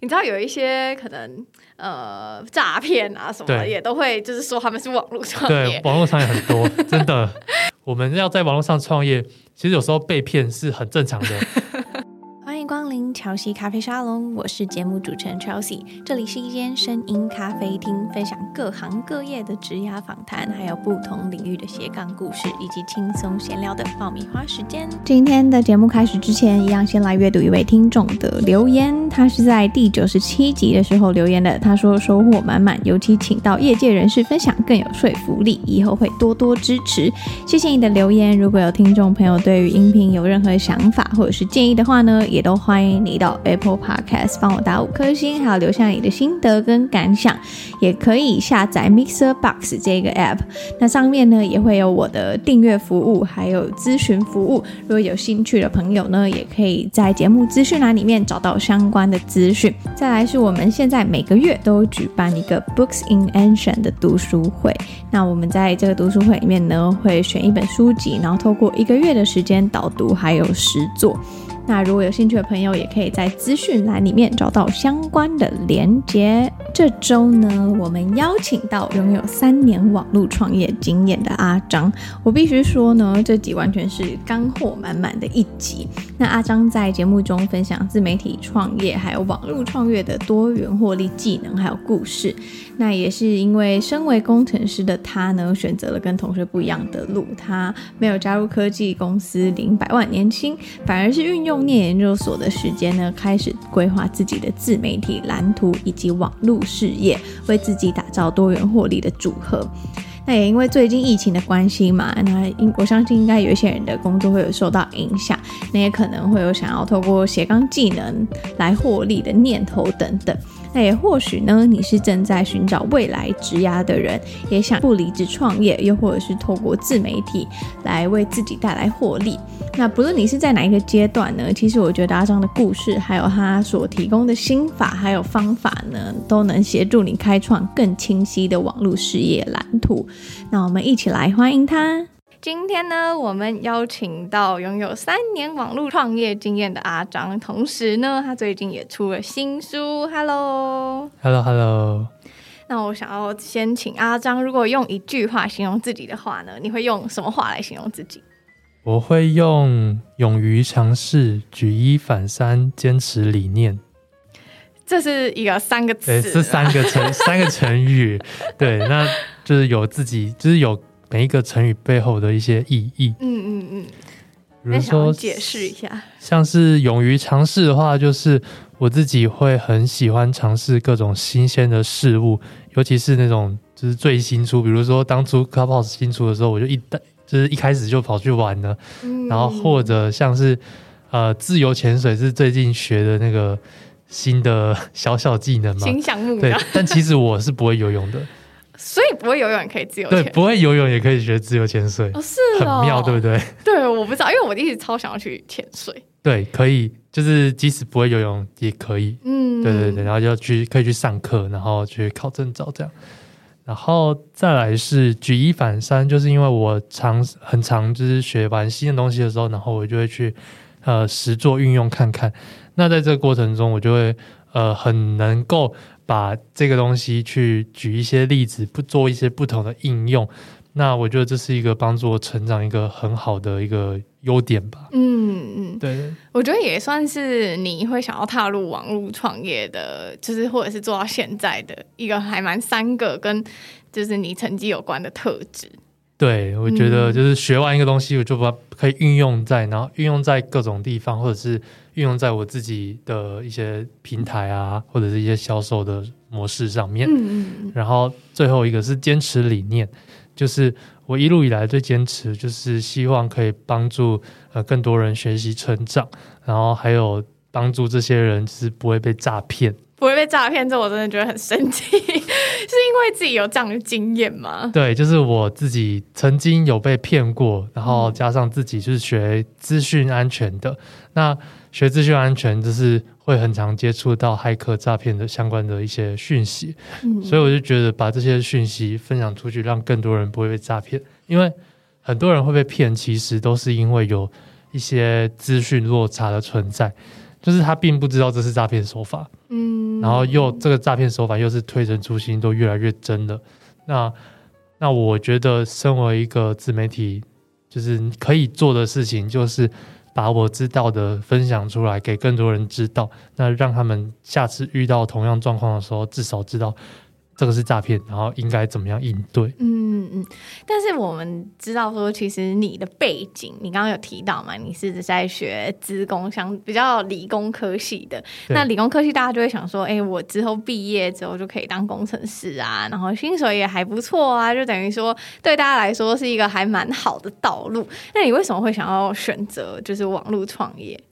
你知道有一些可能呃诈骗啊什么的，也都会就是说他们是网络创业，对，网络上也很多，真的，我们要在网络上创业，其实有时候被骗是很正常的。光临乔西咖啡沙龙，我是节目主持人 Chelsea。这里是一间声音咖啡厅，分享各行各业的职涯访谈，还有不同领域的斜杠故事，以及轻松闲聊的爆米花时间。今天的节目开始之前，一样先来阅读一位听众的留言。他是在第九十七集的时候留言的，他说收获满满，尤其请到业界人士分享更有说服力，以后会多多支持。谢谢你的留言。如果有听众朋友对于音频有任何想法或者是建议的话呢，也都。欢迎你到 Apple Podcast 帮我打五颗星，还有留下你的心得跟感想，也可以下载 Mixer Box 这个 App。那上面呢也会有我的订阅服务，还有咨询服务。如果有兴趣的朋友呢，也可以在节目资讯栏里面找到相关的资讯。再来是我们现在每个月都举办一个 Books in Action 的读书会。那我们在这个读书会里面呢，会选一本书籍，然后透过一个月的时间导读，还有实作。那如果有兴趣的朋友，也可以在资讯栏里面找到相关的连结。这周呢，我们邀请到拥有三年网络创业经验的阿张。我必须说呢，这集完全是干货满满的一集。那阿张在节目中分享自媒体创业还有网络创业的多元获利技能还有故事。那也是因为身为工程师的他呢，选择了跟同学不一样的路。他没有加入科技公司领百万年薪，反而是运用。用念研究所的时间呢，开始规划自己的自媒体蓝图以及网络事业，为自己打造多元获利的组合。那也因为最近疫情的关系嘛，那应我相信应该有一些人的工作会有受到影响，那也可能会有想要透过斜杠技能来获利的念头等等。那也或许呢，你是正在寻找未来职涯的人，也想不离职创业，又或者是透过自媒体来为自己带来获利。那不论你是在哪一个阶段呢，其实我觉得阿璋的故事，还有他所提供的心法还有方法呢，都能协助你开创更清晰的网络事业蓝图。那我们一起来欢迎他。今天呢，我们邀请到拥有三年网络创业经验的阿张，同时呢，他最近也出了新书。Hello，Hello，Hello。那我想要先请阿张，如果用一句话形容自己的话呢，你会用什么话来形容自己？我会用勇于尝试、举一反三、坚持理念。这是一个三个词，对，是三个成三个成语。对，那就是有自己，就是有。每一个成语背后的一些意义，嗯嗯嗯，比如说解释一下，像是勇于尝试的话，就是我自己会很喜欢尝试各种新鲜的事物，尤其是那种就是最新出，比如说当初 Clubhouse 新出的时候，我就一旦就是一开始就跑去玩了，嗯、然后或者像是呃自由潜水是最近学的那个新的小小技能嘛，新项目，对，但其实我是不会游泳的。所以不会游泳也可以自由潜不会游泳也可以学自由潜水，哦，是哦，很妙，对不对？对，我不知道，因为我一直超想要去潜水。对，可以，就是即使不会游泳也可以，嗯，对对对，然后就去可以去上课，然后去考证照这样，然后再来是举一反三，就是因为我常很常就是学完新的东西的时候，然后我就会去呃实作运用看看，那在这个过程中，我就会呃很能够。把这个东西去举一些例子，不做一些不同的应用，那我觉得这是一个帮助我成长一个很好的一个优点吧。嗯嗯，对，我觉得也算是你会想要踏入网络创业的，就是或者是做到现在的一个还蛮三个跟就是你成绩有关的特质。对，我觉得就是学完一个东西，我就把可以运用在，然后运用在各种地方，或者是。运用在我自己的一些平台啊，或者是一些销售的模式上面。嗯，然后最后一个是坚持理念，就是我一路以来最坚持，就是希望可以帮助呃更多人学习成长，然后还有帮助这些人就是不会被诈骗。不会被诈骗，这我真的觉得很神奇，是因为自己有这样的经验吗？对，就是我自己曾经有被骗过，然后加上自己就是学资讯安全的，那学资讯安全就是会很常接触到骇客诈骗的相关的一些讯息，嗯，所以我就觉得把这些讯息分享出去，让更多人不会被诈骗，因为很多人会被骗，其实都是因为有一些资讯落差的存在。就是他并不知道这是诈骗手法，嗯，然后又这个诈骗手法又是推陈出新，都越来越真了。那那我觉得，身为一个自媒体，就是可以做的事情，就是把我知道的分享出来，给更多人知道，那让他们下次遇到同样状况的时候，至少知道。这个是诈骗，然后应该怎么样应对？嗯嗯，但是我们知道说，其实你的背景，你刚刚有提到嘛，你是在学资工，相比较理工科系的。那理工科系大家就会想说，哎，我之后毕业之后就可以当工程师啊，然后薪水也还不错啊，就等于说对大家来说是一个还蛮好的道路。那你为什么会想要选择就是网络创业？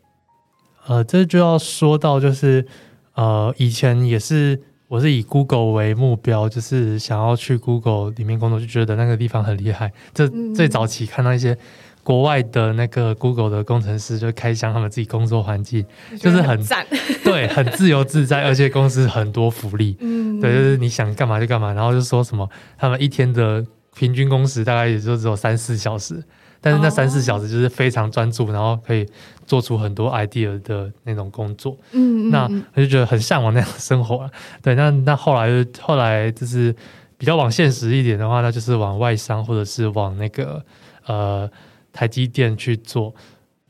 呃，这就要说到就是呃，以前也是。我是以 Google 为目标，就是想要去 Google 里面工作，就觉得那个地方很厉害。这最早期看到一些国外的那个 Google 的工程师，就开箱他们自己工作环境，就是很赞，对，很自由自在，而且公司很多福利，嗯，对，就是你想干嘛就干嘛，然后就说什么他们一天的平均工时大概也就只有三四小时。但是那三四小时就是非常专注，然后可以做出很多 idea 的那种工作。嗯，那我就觉得很向往那样的生活啊。对，那那后来后来就是比较往现实一点的话，那就是往外商或者是往那个呃台积电去做。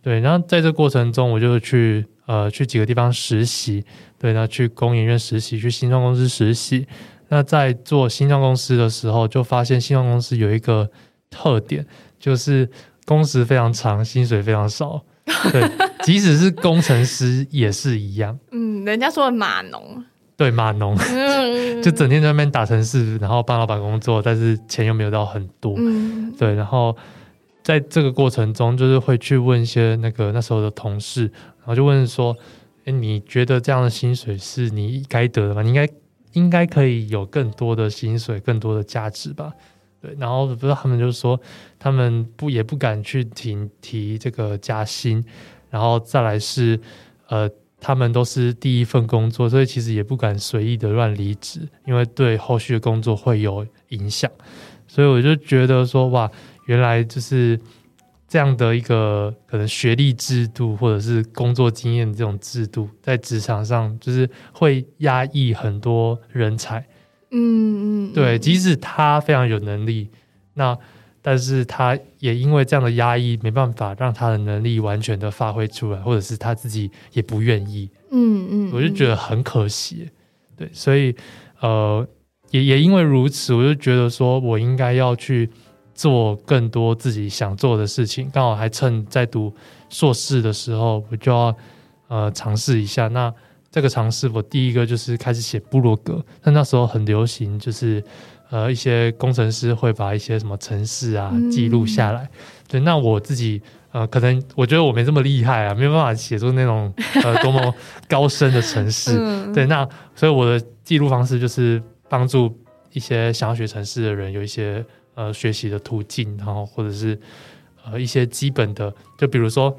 对，然后在这过程中，我就去呃去几个地方实习。对，然后去工研院实习，去新创公司实习。那在做新创公司的时候，就发现新创公司有一个特点。就是工时非常长，薪水非常少。对，即使是工程师也是一样。嗯，人家说的码农。对，码农，就整天在那边打城市，然后帮老板工作，但是钱又没有到很多。嗯，对。然后在这个过程中，就是会去问一些那个那时候的同事，然后就问说：“哎，你觉得这样的薪水是你该得的吗？你应该应该可以有更多的薪水，更多的价值吧？”对，然后不知道他们就说，他们不也不敢去提提这个加薪，然后再来是，呃，他们都是第一份工作，所以其实也不敢随意的乱离职，因为对后续的工作会有影响。所以我就觉得说，哇，原来就是这样的一个可能学历制度或者是工作经验这种制度，在职场上就是会压抑很多人才。嗯嗯，对，即使他非常有能力，那但是他也因为这样的压抑，没办法让他的能力完全的发挥出来，或者是他自己也不愿意。嗯嗯，我就觉得很可惜。对，所以呃，也也因为如此，我就觉得说我应该要去做更多自己想做的事情。刚好还趁在读硕士的时候，我就要呃尝试一下那。这个尝试，我第一个就是开始写部落格。那那时候很流行，就是呃，一些工程师会把一些什么城市啊记录下来。嗯、对，那我自己呃，可能我觉得我没这么厉害啊，没有办法写出那种呃多么高深的城市。嗯、对，那所以我的记录方式就是帮助一些想要学城市的人有一些呃学习的途径，然后或者是呃一些基本的，就比如说。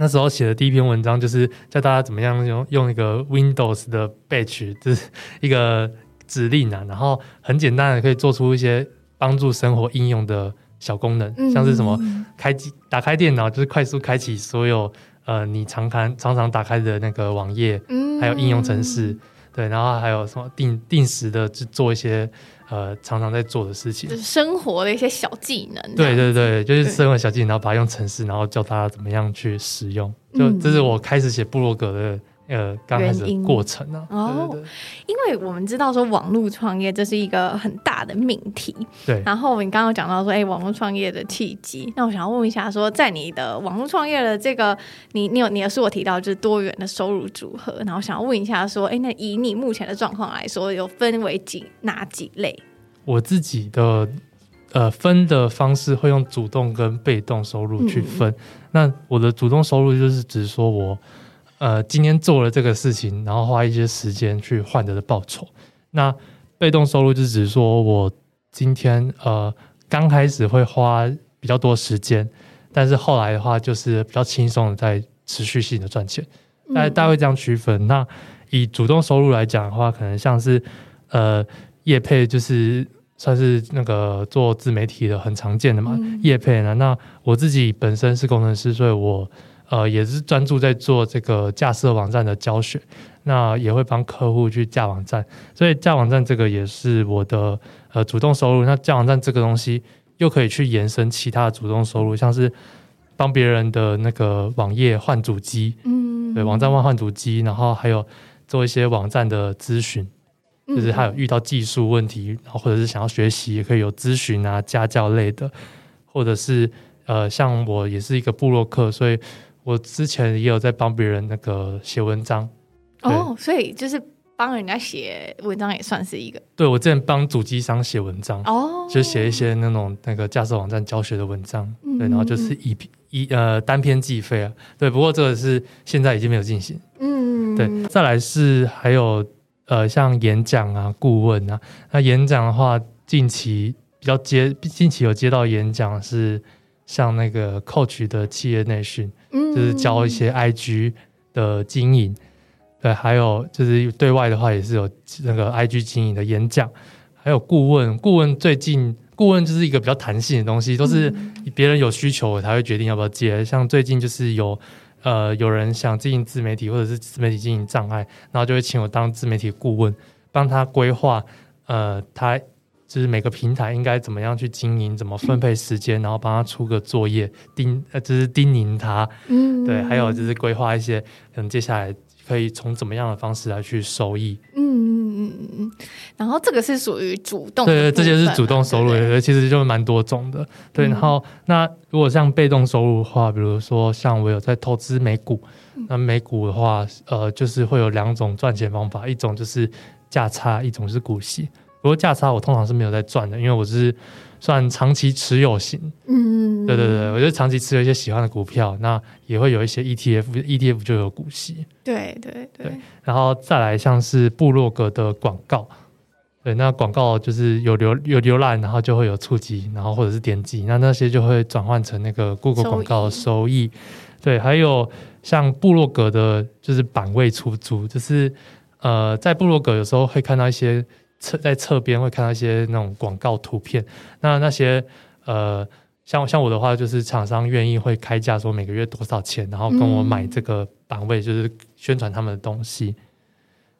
那时候写的第一篇文章就是教大家怎么样用用一个 Windows 的 batch，就是一个指令啊，然后很简单的可以做出一些帮助生活应用的小功能，嗯、像是什么开机打开电脑，就是快速开启所有呃你常看常常打开的那个网页，嗯、还有应用程式，对，然后还有什么定定时的去做一些。呃，常常在做的事情，就是生活的一些小技能。对对对，就是生活小技能，然后把它用程式，然后教大家怎么样去使用。就这是我开始写部落格的。呃，刚开始的过程呢、啊？哦，对对对，因为我们知道说网络创业这是一个很大的命题。对。然后你刚刚讲到说，哎，网络创业的契机。那我想要问一下，说在你的网络创业的这个，你你有你也是我提到就是多元的收入组合。然后想要问一下，说，哎，那以你目前的状况来说，有分为几哪几类？我自己的呃分的方式会用主动跟被动收入去分。嗯、那我的主动收入就是指说我。呃，今天做了这个事情，然后花一些时间去换得的报酬。那被动收入就只是说我今天呃刚开始会花比较多时间，但是后来的话就是比较轻松的在持续性的赚钱。大家大概会这样区分。那以主动收入来讲的话，可能像是呃业配，就是算是那个做自媒体的很常见的嘛。业配呢，那我自己本身是工程师，所以我。呃也是专注在做这个架设网站的教学，那也会帮客户去架网站，所以架网站这个也是我的呃主动收入。那架网站这个东西又可以去延伸其他的主动收入，像是帮别人的那个网页换主机，嗯，对，网站换换主机，然后还有做一些网站的咨询。就是他有遇到技术问题，然后或者是想要学习，也可以有咨询啊、家教类的，或者是呃，像我也是一个部落客，所以我之前也有在帮别人那个写文章。哦，所以就是帮人家写文章也算是一个。对，我之前帮主机商写文章，哦，就写一些那种那个架设网站教学的文章，嗯、对，然后就是一一呃单篇计费啊，对，不过这个是现在已经没有进行，嗯，对，再来是还有。呃，像演讲啊、顾问啊，那演讲的话，近期比较接，近期有接到演讲是像那个 Coach 的企业内训，嗯，就是教一些 IG 的经营，对，还有就是对外的话也是有那个 IG 经营的演讲，还有顾问，顾问最近顾问就是一个比较弹性的东西，都是别人有需求我才会决定要不要接，像最近就是有。呃，有人想经营自媒体或者是自媒体经营障碍，然后就会请我当自媒体顾问，帮他规划。呃，他就是每个平台应该怎么样去经营，怎么分配时间，然后帮他出个作业，叮，呃，就是叮咛他。嗯，对，还有就是规划一些，可能接下来可以从怎么样的方式来去收益。嗯。嗯嗯嗯，然后这个是属于主动，对对，这些是主动收入，对对，其实就蛮多种的。对，然后那如果像被动收入的话，比如说像我有在投资美股，那美股的话，呃，就是会有两种赚钱方法，一种就是价差，一种是股息。价差我通常是没有在赚的，因为我是。算长期持有型，嗯，对对对，我觉得长期持有一些喜欢的股票，那也会有一些 ETF，ETF 就有股息，对对对，对。然后再来像是部落格的广告，对，那广告就是有浏有浏览，然后就会有触及，然后或者是点击，那那些就会转换成那个 Google 广告的收益，对。还有像部落格的，就是版位出租，就是呃，在部落格有时候会看到一些。侧在侧边会看到一些那种广告图片，那那些呃，像像我的话，就是厂商愿意会开价说每个月多少钱，然后跟我买这个版位，就是宣传他们的东西。嗯、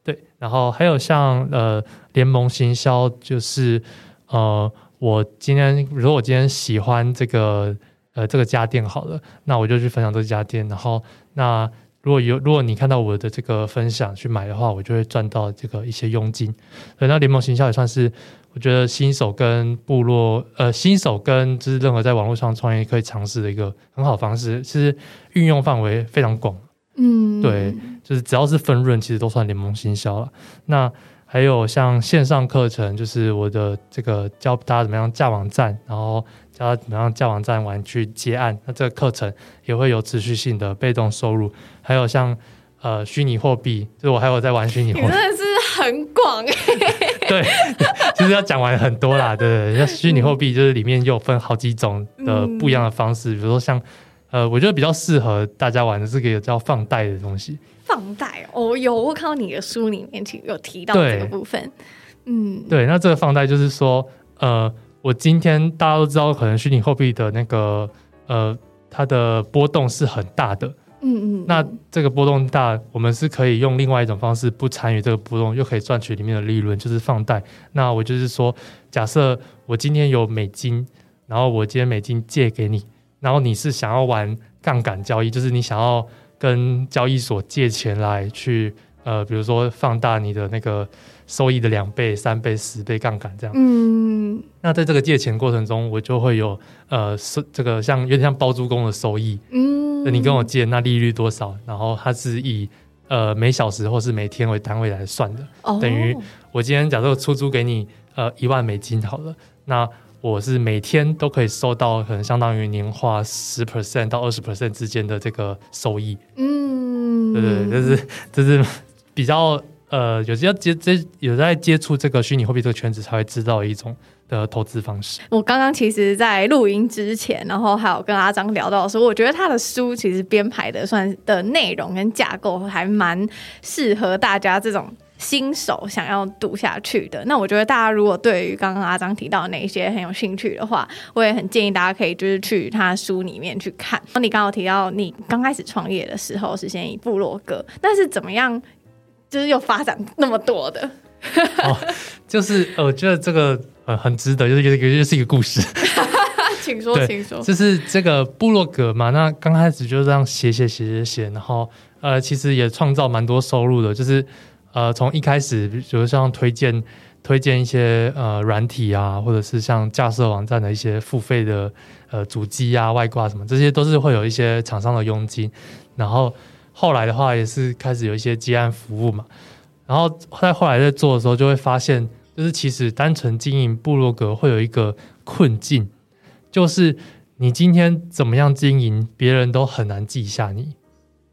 对，然后还有像呃联盟行销，就是呃我今天如果我今天喜欢这个呃这个家电好了，那我就去分享这家店，然后那。如果有如果你看到我的这个分享去买的话，我就会赚到这个一些佣金。那联盟行销也算是我觉得新手跟部落呃新手跟就是任何在网络上创业可以尝试的一个很好方式，其实运用范围非常广。嗯，对，就是只要是分润，其实都算联盟行销了。那还有像线上课程，就是我的这个教大家怎么样架网站，然后。教他怎么样架网站玩去接案，那这个课程也会有持续性的被动收入。还有像呃虚拟货币，就是我还有在玩虚拟货币，真的是很广哎。对，其实要讲完很多啦，对？那虚拟货币就是里面又分好几种的不一样的方式，嗯、比如说像呃，我觉得比较适合大家玩的这个叫放贷的东西。放贷哦，有我看到你的书里面有提到这个部分。嗯，对，那这个放贷就是说呃。我今天大家都知道，可能虚拟货币的那个呃，它的波动是很大的。嗯嗯。那这个波动大，我们是可以用另外一种方式，不参与这个波动，又可以赚取里面的利润，就是放贷。那我就是说，假设我今天有美金，然后我今天美金借给你，然后你是想要玩杠杆交易，就是你想要跟交易所借钱来去呃，比如说放大你的那个。收益的两倍、三倍、十倍杠杆这样。嗯，那在这个借钱过程中，我就会有呃收这个像有点像包租公的收益。嗯，那你跟我借，那利率多少？然后它是以呃每小时或是每天为单位来算的。哦，等于我今天假设出租给你呃一万美金好了，那我是每天都可以收到可能相当于年化十 percent 到二十 percent 之间的这个收益。嗯，对对，就是就是比较。呃，有些要接接有在接触这个虚拟货币这个圈子，才会知道一种的投资方式。我刚刚其实，在录音之前，然后还有跟阿张聊到说，我觉得他的书其实编排的算的内容跟架构，还蛮适合大家这种新手想要读下去的。那我觉得大家如果对于刚刚阿张提到的那一些很有兴趣的话，我也很建议大家可以就是去他书里面去看。你刚刚提到你刚开始创业的时候是先以部落格，但是怎么样，就是又发展那么多的？哦，就是我觉得这个呃很值得，就是一个就是一个故事。请说，请说。就是这个部落格嘛，那刚开始就这样写写写写写，然后呃，其实也创造蛮多收入的。就是呃，从一开始，比如像推荐推荐一些呃软体啊，或者是像架设网站的一些付费的呃主机啊、外挂什么，这些都是会有一些厂商的佣金。然后后来的话，也是开始有一些接案服务嘛。然后在后来在做的时候，就会发现，就是其实单纯经营部落格会有一个困境。就是你今天怎么样经营，别人都很难记下你。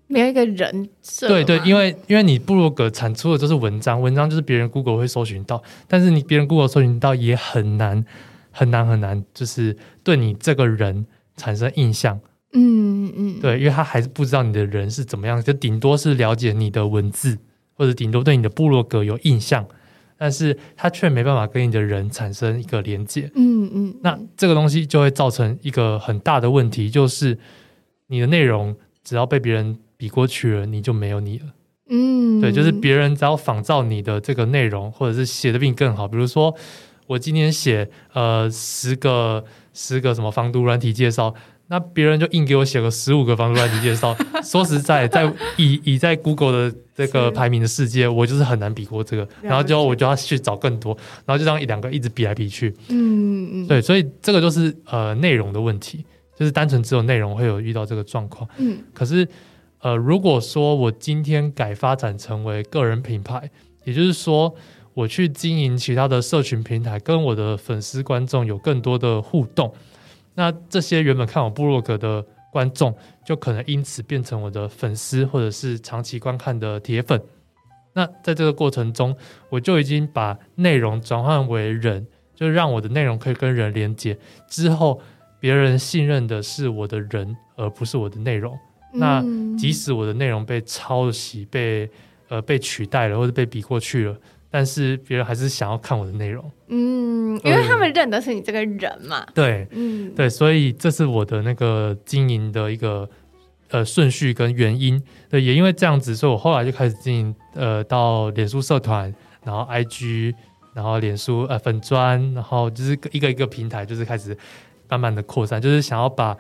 没有一个人设。对对，因为因为你部落格产出的就是文章，文章就是别人 Google 会搜寻到，但是你别人 Google 搜寻到也很难很难很难，就是对你这个人产生印象。嗯嗯，对，因为他还是不知道你的人是怎么样，就顶多是了解你的文字，或者顶多对你的部落格有印象。但是他却没办法跟你的人产生一个连接，嗯嗯，那这个东西就会造成一个很大的问题，就是你的内容只要被别人比过去了，你就没有你了，嗯，对，就是别人只要仿照你的这个内容，或者是写的比你更好，比如说我今天写呃十个十个什么防毒软体介绍。那别人就硬给我写个十五个防毒软体介绍。说实在，在以以在 Google 的这个排名的世界，我就是很难比过这个。然后就我就要去找更多，然后就这样一两个一直比来比去。嗯嗯。对，所以这个就是呃内容的问题，就是单纯只有内容会有遇到这个状况。嗯。可是呃，如果说我今天改发展成为个人品牌，也就是说我去经营其他的社群平台，跟我的粉丝观众有更多的互动。那这些原本看我部落格的观众，就可能因此变成我的粉丝，或者是长期观看的铁粉。那在这个过程中，我就已经把内容转换为人，就让我的内容可以跟人连接。之后，别人信任的是我的人，而不是我的内容。那即使我的内容被抄袭、被呃被取代了，或者被比过去了。但是别人还是想要看我的内容，嗯，因为他们认得是你这个人嘛，对，嗯，对，所以这是我的那个经营的一个呃顺序跟原因，对，也因为这样子，所以我后来就开始经营，呃，到脸书社团，然后 IG，然后脸书呃粉砖，然后就是一个一个平台，就是开始慢慢的扩散，就是想要把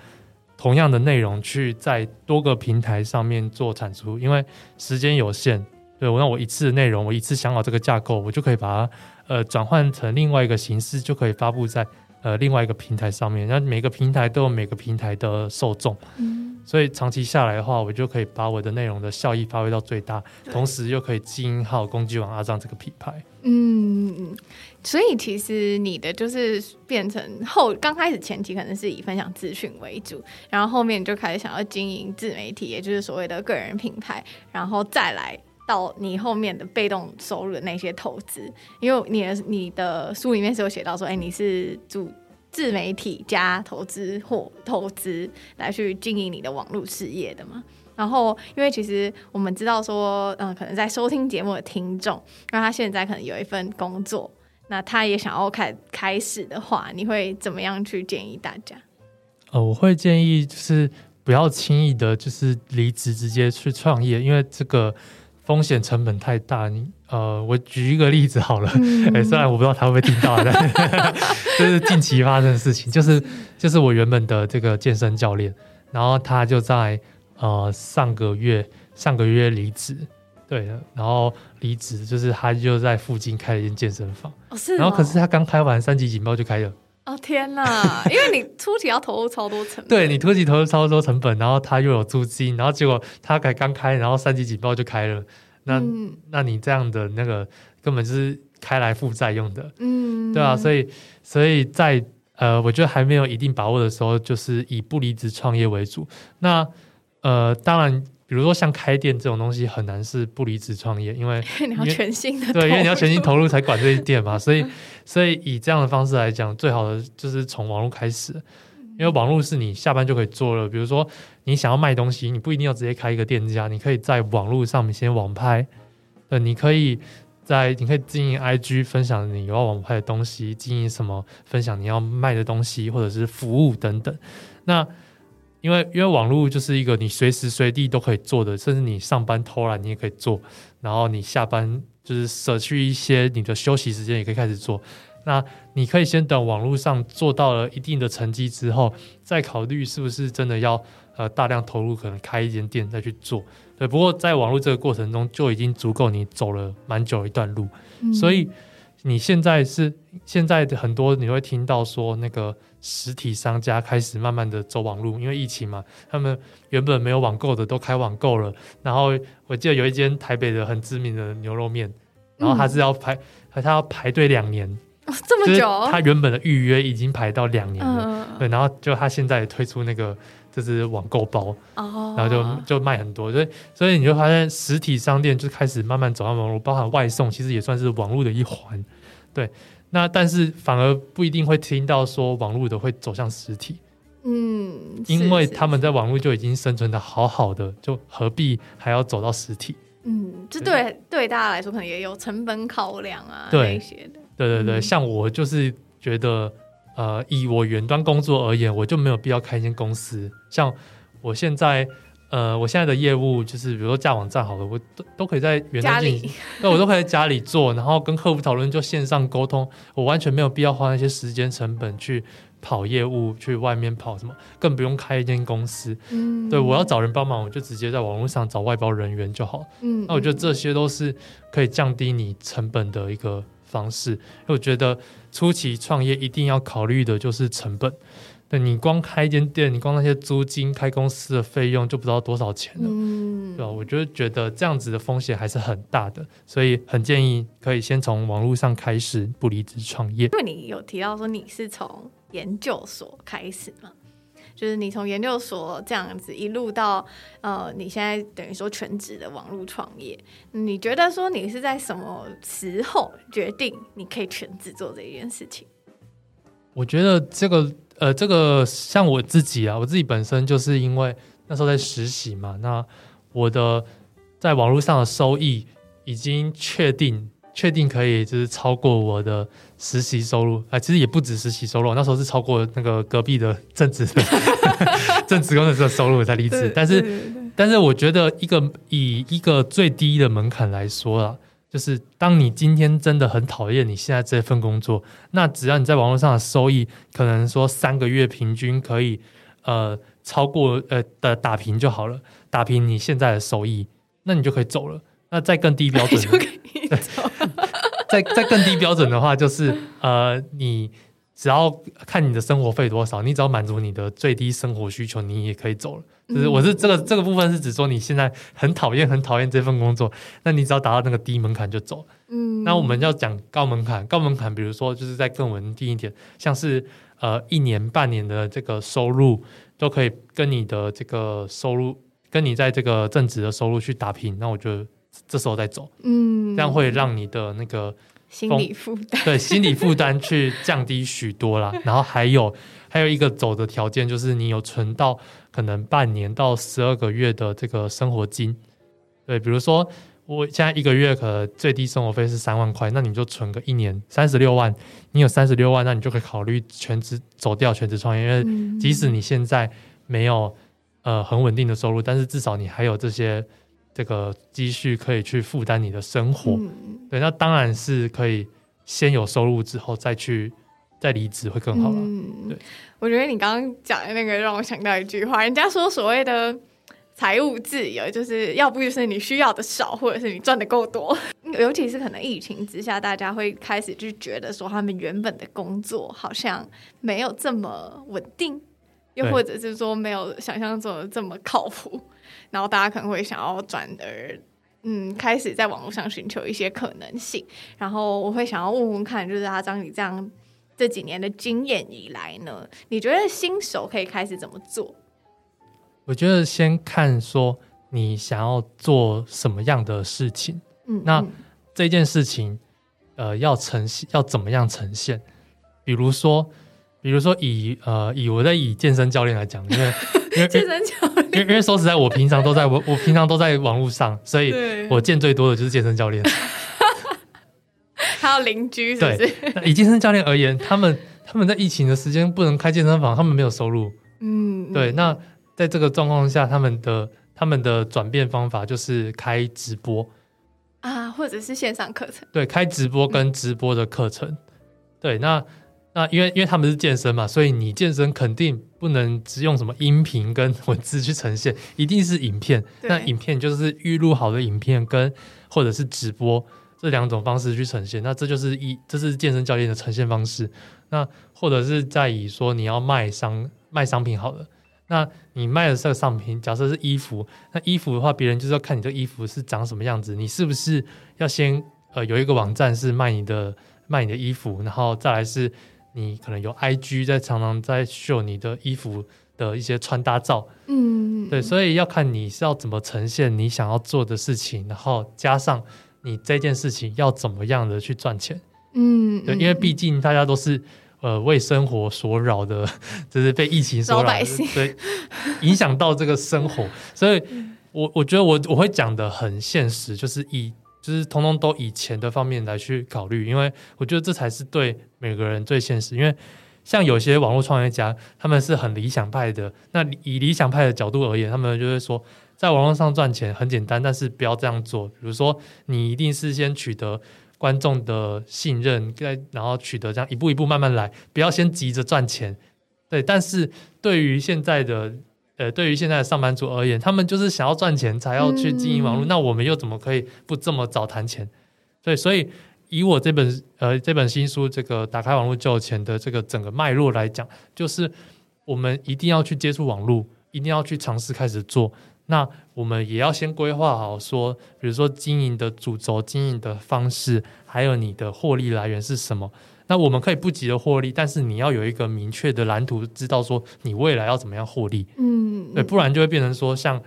同样的内容去在多个平台上面做产出，因为时间有限。对，我让我一次的内容，我一次想好这个架构，我就可以把它呃转换成另外一个形式，就可以发布在呃另外一个平台上面。那每个平台都有每个平台的受众，嗯，所以长期下来的话，我就可以把我的内容的效益发挥到最大，同时又可以经营好攻击王阿张这个品牌。嗯，所以其实你的就是变成后刚开始前期可能是以分享资讯为主，然后后面就开始想要经营自媒体，也就是所谓的个人品牌，然后再来。到你后面的被动收入的那些投资，因为你的你的书里面是有写到说，哎、你是主自媒体加投资或投资来去经营你的网络事业的嘛。然后，因为其实我们知道说，嗯、可能在收听节目的听众，那他现在可能有一份工作，那他也想要开开始的话，你会怎么样去建议大家？呃，我会建议就是不要轻易的，就是离职直接去创业，因为这个。风险成本太大，你呃，我举一个例子好了，嗯。欸、虽然我不知道他会不会听到，但 就是近期发生的事情，就是就是我原本的这个健身教练，然后他就在呃上个月上个月离职，对，然后离职就是他就在附近开了一间健身房，哦是哦，然后可是他刚开完三级警报就开了。哦天哪！因为你初期要投入超多成本，对，你初期投入超多成本，然后他又有租金，然后结果他才刚开，然后三级警报就开了，那、嗯、那你这样的那个根本就是开来负债用的，嗯，对啊，所以所以在呃，我觉得还没有一定把握的时候，就是以不离职创业为主。那呃，当然。比如说像开店这种东西很难是不离职创业，因为 你要全心的对，因为你要全心投入才管这些店嘛，所以 所以以这样的方式来讲，最好的就是从网络开始，因为网络是你下班就可以做了。比如说你想要卖东西，你不一定要直接开一个店家，你可以在网络上面先网拍，呃，你可以在你可以经营 IG 分享你要网拍的东西，经营什么分享你要卖的东西或者是服务等等。那因为因为网络就是一个你随时随地都可以做的，甚至你上班偷懒你也可以做，然后你下班就是舍去一些你的休息时间也可以开始做。那你可以先等网络上做到了一定的成绩之后，再考虑是不是真的要呃大量投入，可能开一间店再去做。对，不过在网络这个过程中就已经足够你走了蛮久一段路，嗯、所以你现在是现在很多你会听到说那个实体商家开始慢慢的走网络，因为疫情嘛，他们原本没有网购的都开网购了。然后我记得有一间台北的很知名的牛肉面，然后他是要排，他、嗯、要排队两年，哦，这么久，他原本的预约已经排到两年了，嗯、对，然后就他现在也推出那个。就是网购包，然后就就卖很多，所以所以你就发现实体商店就开始慢慢走上网络，包含外送，其实也算是网络的一环。对，那但是反而不一定会听到说网络的会走向实体，嗯，因为他们在网络就已经生存的好好的，就何必还要走到实体？嗯，这对对，对大家来说可能也有成本考量啊，对那些的。对对对，嗯、像我就是觉得。呃，以我远端工作而言，我就没有必要开一间公司。像我现在，呃，我现在的业务就是，比如说架网站好了，我都都可以在远端进行，对，我都可以在家里做，然后跟客户讨论，就线上沟通。我完全没有必要花那些时间成本去跑业务，去外面跑什么，更不用开一间公司。嗯，对，我要找人帮忙，我就直接在网络上找外包人员就好。嗯，那我觉得这些都是可以降低你成本的一个方式。因为我觉得。初期创业一定要考虑的就是成本，对，你光开一间店，你光那些租金、开公司的费用就不知道多少钱了，嗯，对吧？我就觉得这样子的风险还是很大的，所以很建议可以先从网络上开始，不离职创业。因为你有提到说你是从研究所开始嘛？就是你从研究所这样子一路到呃，你现在等于说全职的网络创业，你觉得说你是在什么时候决定你可以全职做这件事情？我觉得这个呃，这个像我自己啊，我自己本身就是因为那时候在实习嘛，那我的在网络上的收益已经确定。确定可以，就是超过我的实习收入啊、呃，其实也不止实习收入，那时候是超过那个隔壁的 正职的 正职工程师的收入才离职。但是，但是我觉得一个以一个最低的门槛来说啊，就是当你今天真的很讨厌你现在这份工作，那只要你在网络上的收益，可能说三个月平均可以呃超过呃的打平就好了，打平你现在的收益，那你就可以走了。那再更低标准的 再再更低标准的话，就是呃，你只要看你的生活费多少，你只要满足你的最低生活需求，你也可以走了。就是我是这个这个部分是指说你现在很讨厌很讨厌这份工作，那你只要达到那个低门槛就走。嗯，那我们要讲高门槛，高门槛比如说就是在更稳定一点，像是呃一年半年的这个收入都可以跟你的这个收入跟你在这个正职的收入去打平，那我觉得。这时候再走，嗯，这样会让你的那个心理负担，对心理负担去降低许多啦。然后还有还有一个走的条件，就是你有存到可能半年到十二个月的这个生活金。对，比如说我现在一个月可能最低生活费是三万块，那你就存个一年三十六万。你有三十六万，那你就可以考虑全职走掉，全职创业。因为即使你现在没有呃很稳定的收入，但是至少你还有这些。这个积蓄可以去负担你的生活，嗯、对，那当然是可以先有收入之后再去再离职会更好了。嗯、对，我觉得你刚刚讲的那个让我想到一句话，人家说所谓的财务自由，就是要不就是你需要的少，或者是你赚的够多。尤其是可能疫情之下，大家会开始就觉得说他们原本的工作好像没有这么稳定，又或者是说没有想象中的这么靠谱。然后大家可能会想要转而，嗯，开始在网络上寻求一些可能性。然后我会想要问问看，就是阿张，你这样这几年的经验以来呢，你觉得新手可以开始怎么做？我觉得先看说你想要做什么样的事情，嗯，那这件事情，呃，要呈现要怎么样呈现？比如说，比如说以呃以我在以健身教练来讲，因为。健身教练，因为因为说实在，我平常都在我我平常都在网络上，所以我见最多的就是健身教练。还有邻居是不是？对，以健身教练而言，他们他们在疫情的时间不能开健身房，他们没有收入。嗯，对。那在这个状况下，他们的他们的转变方法就是开直播啊，或者是线上课程。对，开直播跟直播的课程。嗯、对，那。那因为因为他们是健身嘛，所以你健身肯定不能只用什么音频跟 文字去呈现，一定是影片。那影片就是预录好的影片跟或者是直播这两种方式去呈现。那这就是一这是健身教练的呈现方式。那或者是在以说你要卖商卖商品好了，那你卖的这个商品假设是衣服，那衣服的话，别人就是要看你这衣服是长什么样子，你是不是要先呃有一个网站是卖你的卖你的衣服，然后再来是。你可能有 IG 在常常在秀你的衣服的一些穿搭照，嗯，对，所以要看你是要怎么呈现你想要做的事情，然后加上你这件事情要怎么样的去赚钱，嗯，对，因为毕竟大家都是呃为生活所扰的，就是被疫情所扰，对，影响到这个生活，所以我我觉得我我会讲的很现实，就是以。就是通通都以钱的方面来去考虑，因为我觉得这才是对每个人最现实。因为像有些网络创业家，他们是很理想派的。那以理想派的角度而言，他们就会说，在网络上赚钱很简单，但是不要这样做。比如说，你一定是先取得观众的信任，再然后取得这样一步一步慢慢来，不要先急着赚钱。对，但是对于现在的。呃，对于现在的上班族而言，他们就是想要赚钱才要去经营网络，嗯、那我们又怎么可以不这么早谈钱？对，所以以我这本呃这本新书这个打开网络就有钱的这个整个脉络来讲，就是我们一定要去接触网络，一定要去尝试开始做。那我们也要先规划好说，说比如说经营的主轴、经营的方式，还有你的获利来源是什么。那我们可以不急着获利，但是你要有一个明确的蓝图，知道说你未来要怎么样获利。嗯，对，不然就会变成说像，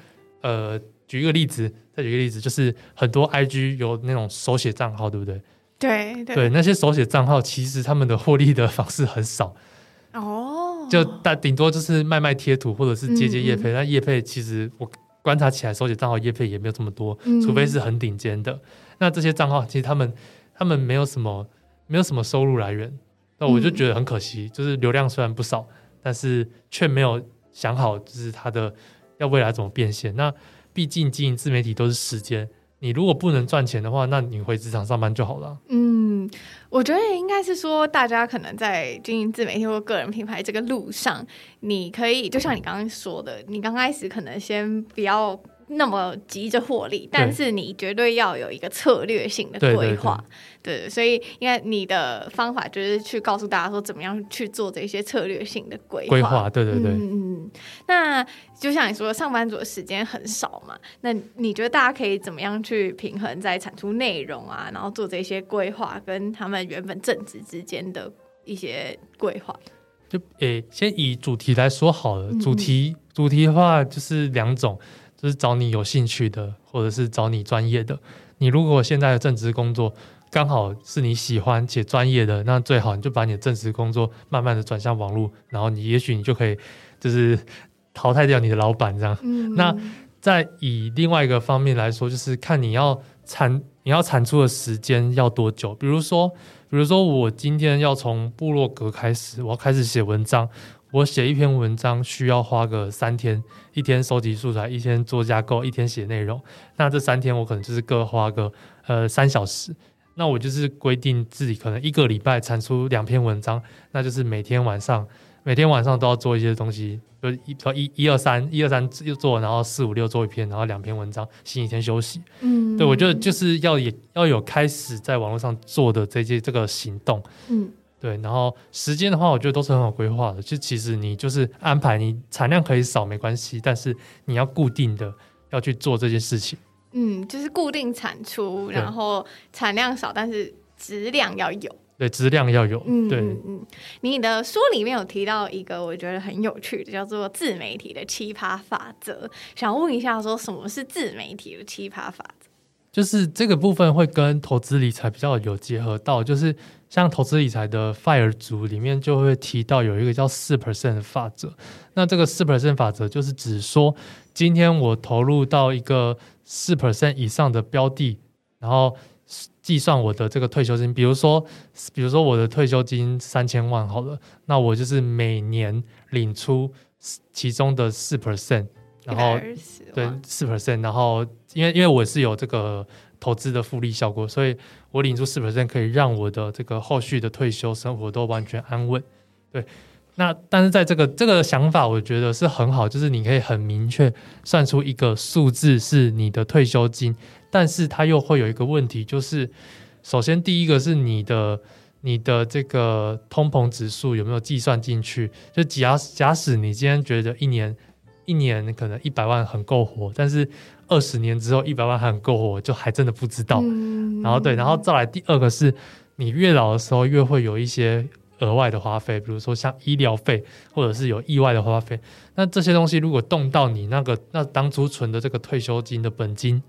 呃，举一个例子，再举一个例子，就是很多 IG 有那种手写账号，对不对？对对，对，那些手写账号其实他们的获利的方式很少。哦，就但顶多就是卖卖贴图，或者是接接业配。嗯嗯，那业配其实我观察起来，手写账号业配也没有这么多，除非是很顶尖的。那这些账号其实他们他们没有什么。没有什么收入来源，那我就觉得很可惜。嗯、就是流量虽然不少，但是却没有想好，就是它的要未来怎么变现。那毕竟经营自媒体都是时间，你如果不能赚钱的话，那你回职场上班就好了。嗯，我觉得应该是说，大家可能在经营自媒体或个人品牌这个路上，你可以就像你刚刚说的，你刚开始可能先不要。那么急着获利，但是你绝对要有一个策略性的规划，对，对，对，对，所以应该你的方法就是去告诉大家说，怎么样去做这些策略性的规划。规划，对对对。嗯，那就像你说，上班族的时间很少嘛，那你觉得大家可以怎么样去平衡在产出内容啊，然后做这些规划，跟他们原本正职之间的一些规划？就诶，先以主题来说好了，主题主题的话就是两种。就是找你有兴趣的，或者是找你专业的。你如果现在的正职工作刚好是你喜欢且专业的，那最好你就把你的正职工作慢慢的转向网络，然后你也许你就可以就是淘汰掉你的老板这样。嗯。那再以另外一个方面来说，就是看你要产你要产出的时间要多久。比如说，比如说我今天要从部落格开始，我要开始写文章。我写一篇文章需要花个三天，一天收集素材，一天做架构，一天写内容。那这三天我可能就是各花个呃三小时。那我就是规定自己可能一个礼拜产出两篇文章，那就是每天晚上每天晚上都要做一些东西，就一一一二三一二三又做，然后四五六做一篇，然后两篇文章，星期天休息。嗯，对，我觉得就是要也要有开始在网络上做的这些这个行动。嗯。对，然后时间的话，我觉得都是很好规划的。就其实你就是安排，你产量可以少没关系，但是你要固定的要去做这件事情。嗯，就是固定产出，然后产量少，但是质量要有。对，质量要有。嗯，对，嗯，你的书里面有提到一个我觉得很有趣的，叫做自媒体的奇葩法则。想问一下，说什么是自媒体的奇葩法则？就是这个部分会跟投资理财比较有结合到，就是。像投资理财的 FIRE 组里面就会提到有一个叫四 percent 的法则。那这个四 percent 法则就是指说，今天我投入到一个四 percent 以上的标的，然后计算我的这个退休金。比如说，比如说我的退休金三千万好了，那我就是每年领出其中的四 percent，然后对四 percent，然后因为因为我是有这个投资的复利效果，所以我领出四 percent 可以让我的这个后续的退休生活都完全安稳。对。那但是在这个这个想法，我觉得是很好，就是你可以很明确算出一个数字是你的退休金，但是它又会有一个问题，就是首先第一个是你的你的这个通膨指数有没有计算进去？就假假使你今天觉得一年一年可能一百万很够活，但是二十年之后一百万还很够活，就还真的不知道。嗯、然后对，然后再来第二个是你越老的时候越会有一些。额外的花费，比如说像医疗费，或者是有意外的花费，那这些东西如果动到你那个那当初存的这个退休金的本金，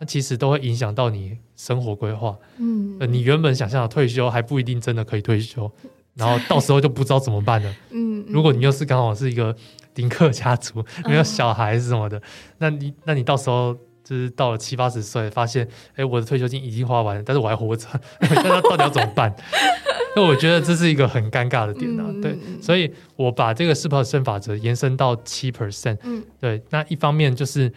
那其实都会影响到你生活规划。嗯，你原本想象的退休还不一定真的可以退休，然后到时候就不知道怎么办了。嗯，如果你又是刚好是一个丁克家族，没有小孩子什么的，嗯、那你那你到时候就是到了七八十岁，发现哎，我的退休金已经花完了，但是我还活着，那到底要怎么办？那我觉得这是一个很尴尬的点啊，对，所以我把这个四 percent 法则延伸到七 percent，嗯，对，那一方面就是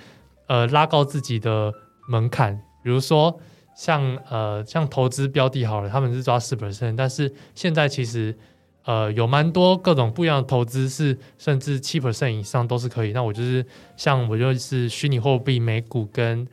呃拉高自己的门槛，比如说像呃像投资标的好了，他们是抓四 percent，但是现在其实呃有蛮多各种不一样的投资是甚至七 percent 以上都是可以，那我就是像我就是虚拟货币、美股跟。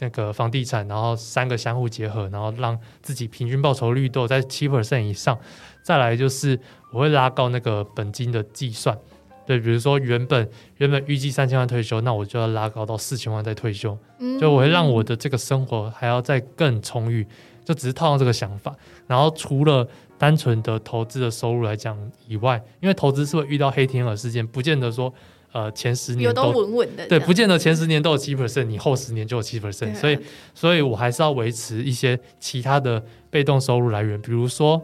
那个房地产，然后三个相互结合，然后让自己平均报酬率都在七 percent 以上。再来就是我会拉高那个本金的计算，对，比如说原本原本预计三千万退休，那我就要拉高到四千万再退休，就我会让我的这个生活还要再更充裕，就只是套上这个想法。然后除了单纯的投资的收入来讲以外，因为投资是会遇到黑天鹅事件，不见得说。呃，前十年都稳稳的，对，不见得前十年都有七 percent，你后十年就有七 percent，所以，所以我还是要维持一些其他的被动收入来源，比如说，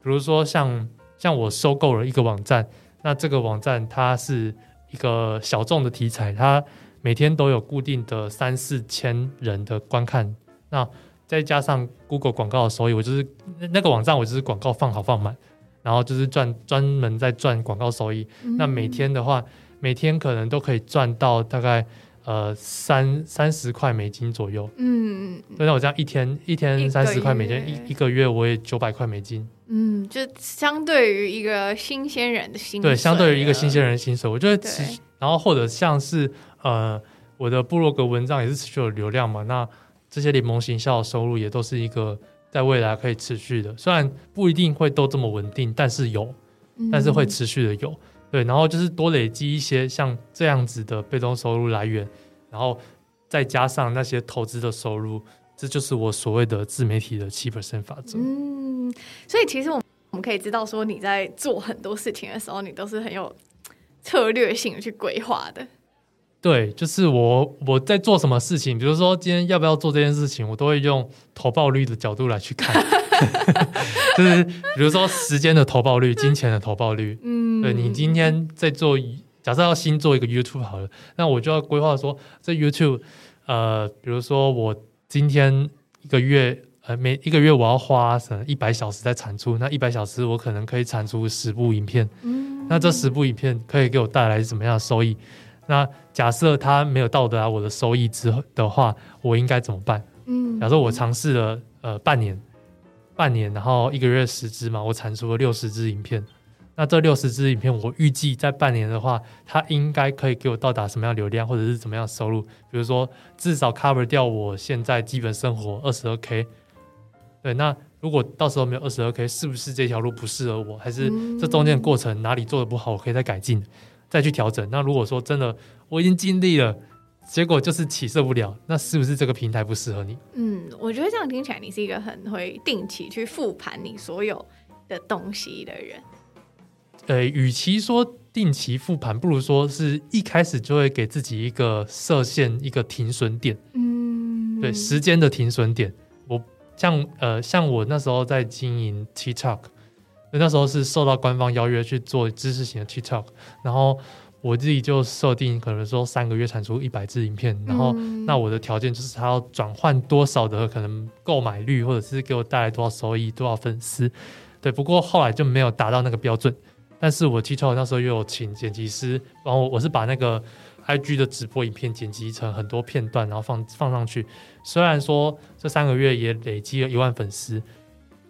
比如说像像我收购了一个网站，那这个网站它是一个小众的题材，它每天都有固定的三四千人的观看，那再加上 Google 广告的收益，我就是那个网站，我就是广告放好放满，然后就是赚专门在赚广告收益，嗯、那每天的话。每天可能都可以赚到大概呃三三十块美金左右，嗯，那我这样一天一天三十块美金，一一个月我也九百块美金，嗯，就相对于一个新鲜人的薪水，对，相对于一个新鲜人的薪水，我觉得其然后或者像是呃我的部落格文章也是持续有流量嘛，那这些联盟行销的收入也都是一个在未来可以持续的，虽然不一定会都这么稳定，但是有，但是会持续的有。嗯对，然后就是多累积一些像这样子的被动收入来源，然后再加上那些投资的收入，这就是我所谓的自媒体的七 percent 法则。嗯，所以其实我们我们可以知道说，你在做很多事情的时候，你都是很有策略性去规划的。对，就是我我在做什么事情，比如说今天要不要做这件事情，我都会用投报率的角度来去看，就是比如说时间的投报率、金钱的投报率。嗯，对，你今天在做，假设要新做一个 YouTube 好了，那我就要规划说，这 YouTube，呃，比如说我今天一个月，呃，每一个月我要花什一百小时在产出，那一百小时我可能可以产出十部影片，嗯，那这十部影片可以给我带来什么样的收益？那假设它没有到达我的收益之后的话，我应该怎么办？嗯，假设我尝试了呃半年，半年，然后一个月十支嘛，我产出了六十支影片。那这六十支影片，我预计在半年的话，它应该可以给我到达什么样流量，或者是怎么样收入？比如说至少 cover 掉我现在基本生活二十二 k。对，那如果到时候没有二十二 k，是不是这条路不适合我？还是这中间的过程哪里做的不好，我可以再改进？再去调整。那如果说真的我已经尽力了，结果就是起色不了，那是不是这个平台不适合你？嗯，我觉得这样听起来你是一个很会定期去复盘你所有的东西的人。呃，与其说定期复盘，不如说是一开始就会给自己一个设限，一个停损点。嗯，对，时间的停损点。我像呃，像我那时候在经营 TikTok。那时候是受到官方邀约去做知识型的 TikTok，然后我自己就设定可能说三个月产出一百支影片，然后那我的条件就是他要转换多少的可能购买率，或者是给我带来多少收益、多少粉丝。对，不过后来就没有达到那个标准。但是我记错那时候又有请剪辑师，然后我是把那个 IG 的直播影片剪辑成很多片段，然后放放上去。虽然说这三个月也累积了一万粉丝，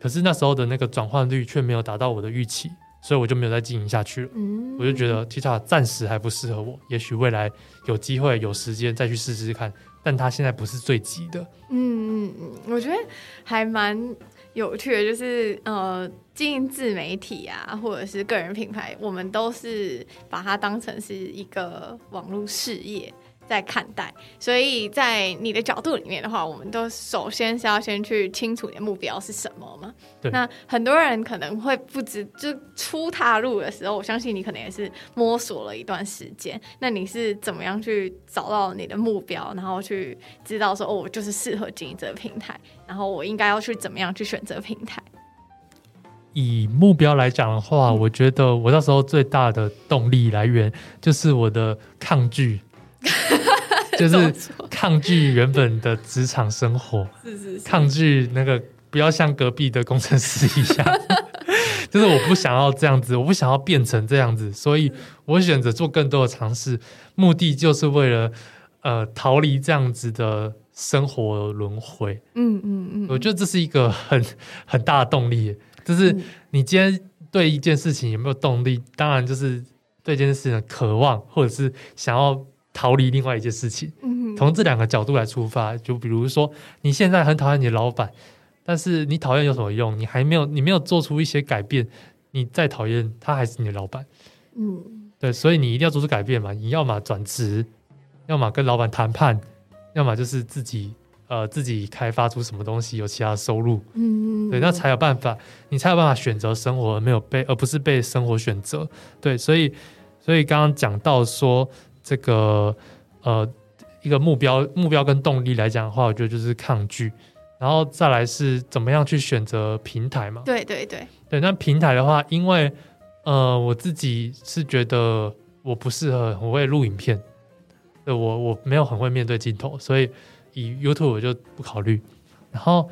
可是那时候的那个转换率却没有达到我的预期，所以我就没有再经营下去了。嗯，我就觉得 TikTok 暂时还不适合我，也许未来有机会有时间再去试试看。但它现在不是最急的。嗯嗯嗯，我觉得还蛮。有趣的，就是呃，经营自媒体啊，或者是个人品牌，我们都是把它当成是一个网络事业。在看待，所以在你的角度里面的话，我们都首先是要先去清楚你的目标是什么嘛。对。那很多人可能会不知，就初踏入的时候，我相信你可能也是摸索了一段时间。那你是怎么样去找到你的目标，然后去知道说，哦，我就是适合经营这个平台，然后我应该要去怎么样去选择平台？以目标来讲的话，嗯，我觉得我那时候最大的动力来源就是我的抗拒。就是抗拒原本的职场生活，是是是，抗拒那个不要像隔壁的工程师一样，就是我不想要这样子，我不想要变成这样子，所以我选择做更多的尝试，目的就是为了呃逃离这样子的生活轮回。嗯嗯嗯，我觉得这是一个很 很大的动力，就是你今天对一件事情有没有动力，当然就是对这件事情的渴望，或者是想要。逃离另外一件事情，从这两个角度来出发，就比如说你现在很讨厌你的老板，但是你讨厌有什么用？你还没有，你没有做出一些改变，你再讨厌他还是你的老板。嗯，对，所以你一定要做出改变嘛。你要么转职，要么跟老板谈判，要么就是自己呃自己开发出什么东西，有其他收入。嗯，对，那才有办法，你才有办法选择生活，而没有被，而不是被生活选择。对，所以所以刚刚讲到说。这个呃，一个目标、目标跟动力来讲的话，我觉得就是抗拒，然后再来是怎么样去选择平台嘛？对对对对。那平台的话，因为呃，我自己是觉得我不适合很会录影片，对，我我没有很会面对镜头，所以以 YouTube 我就不考虑。然后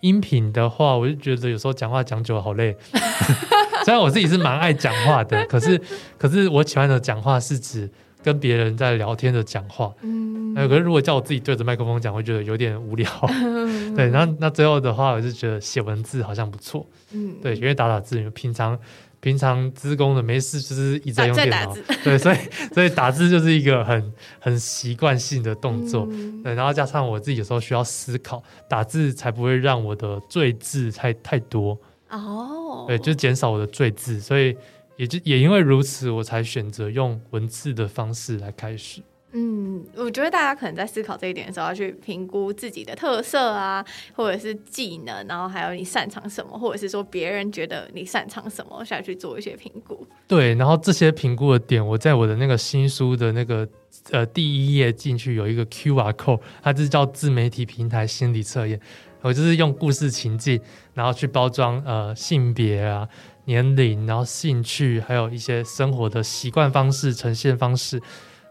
音频的话，我就觉得有时候讲话讲久了好累。虽然我自己是蛮爱讲话的，可是可是我喜欢的讲话是指。跟别人在聊天的讲话，嗯，那可是如果叫我自己对着麦克风讲，会觉得有点无聊，嗯、对。那那最后的话，我就觉得写文字好像不错，嗯，对，因为打打字，平常平常资工的没事就是一直在用电脑，对，所以所以打字就是一个很很习惯性的动作，嗯，对。然后加上我自己有时候需要思考，打字才不会让我的赘字太太多，哦，对，就减少我的赘字，所以。也就也因为如此，我才选择用文字的方式来开始。嗯，我觉得大家可能在思考这一点的时候，要去评估自己的特色啊，或者是技能，然后还有你擅长什么，或者是说别人觉得你擅长什么，下去做一些评估。对，然后这些评估的点，我在我的那个新书的那个呃第一页进去有一个 QR code，它是叫自媒体平台心理测验。我就是用故事情境，然后去包装呃性别啊。年龄，然后兴趣，还有一些生活的习惯方式、呈现方式。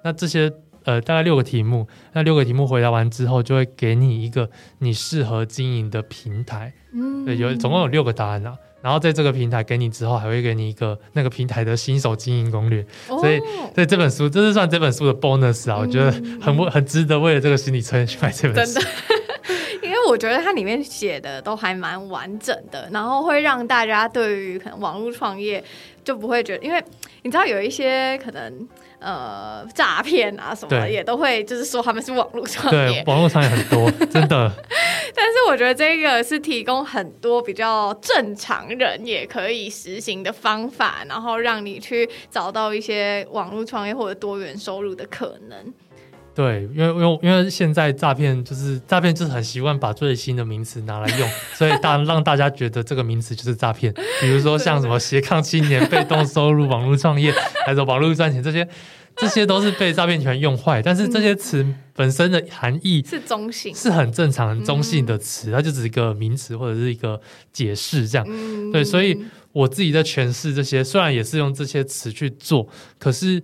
那这些呃，大概六个题目。那六个题目回答完之后，就会给你一个你适合经营的平台。嗯，对，有总共有六个答案啊。然后在这个平台给你之后，还会给你一个那个平台的新手经营攻略。哦、所以，所以这本书这是算这本书的 bonus 啊，嗯、我觉得很不很值得为了这个心理测验去买这本书。真的我觉得它里面写的都还蛮完整的，然后会让大家对于可能网络创业就不会觉得，因为你知道有一些可能呃诈骗啊什么的也都会就是说他们是网络创业，对，网络创业很多，真的。但是我觉得这个是提供很多比较正常人也可以实行的方法，然后让你去找到一些网络创业或者多元收入的可能。对，因为因为因为现在诈骗就是诈骗，就是很习惯把最新的名词拿来用，所以大让大家觉得这个名词就是诈骗。比如说像什么斜杠青年、被动收入、网络创业，还是网络赚钱，这些这些都是被诈骗集团用坏。但是这些词本身的含义是中性，是很正常、很中性的词，它就只是一个名词或者是一个解释这样。对，所以我自己在诠释这些，虽然也是用这些词去做，可是。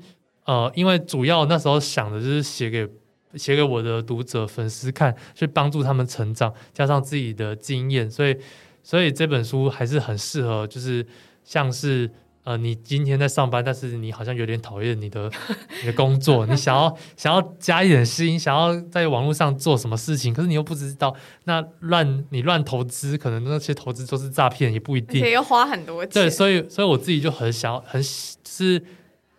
呃，因为主要那时候想的就是写给写给我的读者粉丝看，去帮助他们成长，加上自己的经验，所以所以这本书还是很适合，就是像是。呃，你今天在上班，但是你好像有点讨厌你的 你的工作，你想要想要加一点心，想要在网络上做什么事情，可是你又不知道，那乱你乱投资，可能那些投资都是诈骗，也不一定，也要花很多钱。对，所以所以我自己就很想要，很是，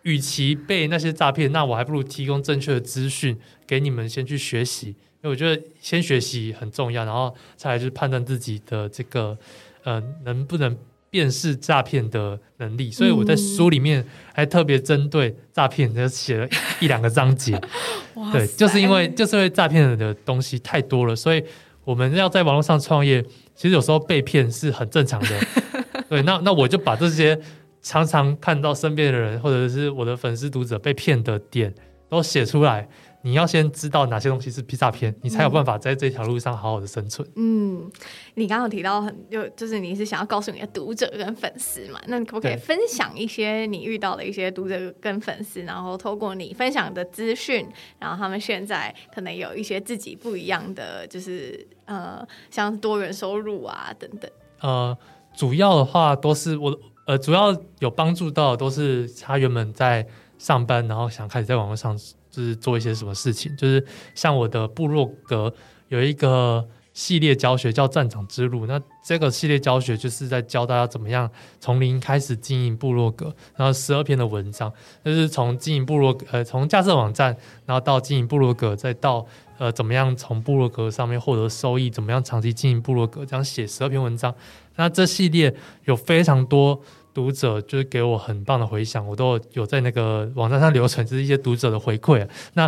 与其被那些诈骗，那我还不如提供正确的资讯给你们先去学习，因为我觉得先学习很重要，然后再来就是判断自己的这个呃能不能。辨识诈骗的能力，所以我在书里面还特别针对诈骗，就写了一两个章节。对，就是因为就是因为诈骗的东西太多了，所以我们要在网络上创业，其实有时候被骗是很正常的。对，那那我就把这些常常看到身边的人或者是我的粉丝读者被骗的点都写出来。你要先知道哪些东西是诈骗，你才有办法在这条路上好好的生存。嗯，你刚刚有提到很就就是你是想要告诉你的读者跟粉丝嘛？那你可不可以分享一些你遇到的一些读者跟粉丝，然后透过你分享的资讯，然后他们现在可能有一些自己不一样的，就是呃，像多元收入啊等等。呃，主要的话都是我呃，主要有帮助到都是他原本在上班，然后想开始在网络上。就是做一些什么事情，就是像我的部落格有一个系列教学叫《战场之路》，那这个系列教学就是在教大家怎么样从零开始经营部落格，然后十二篇的文章，就是从经营部落呃从架设网站，然后到经营部落格，再到呃怎么样从部落格上面获得收益，怎么样长期经营部落格，这样写十二篇文章。那这系列有非常多。读者就是给我很棒的回响，我都有在那个网站上留存，就是一些读者的回馈。那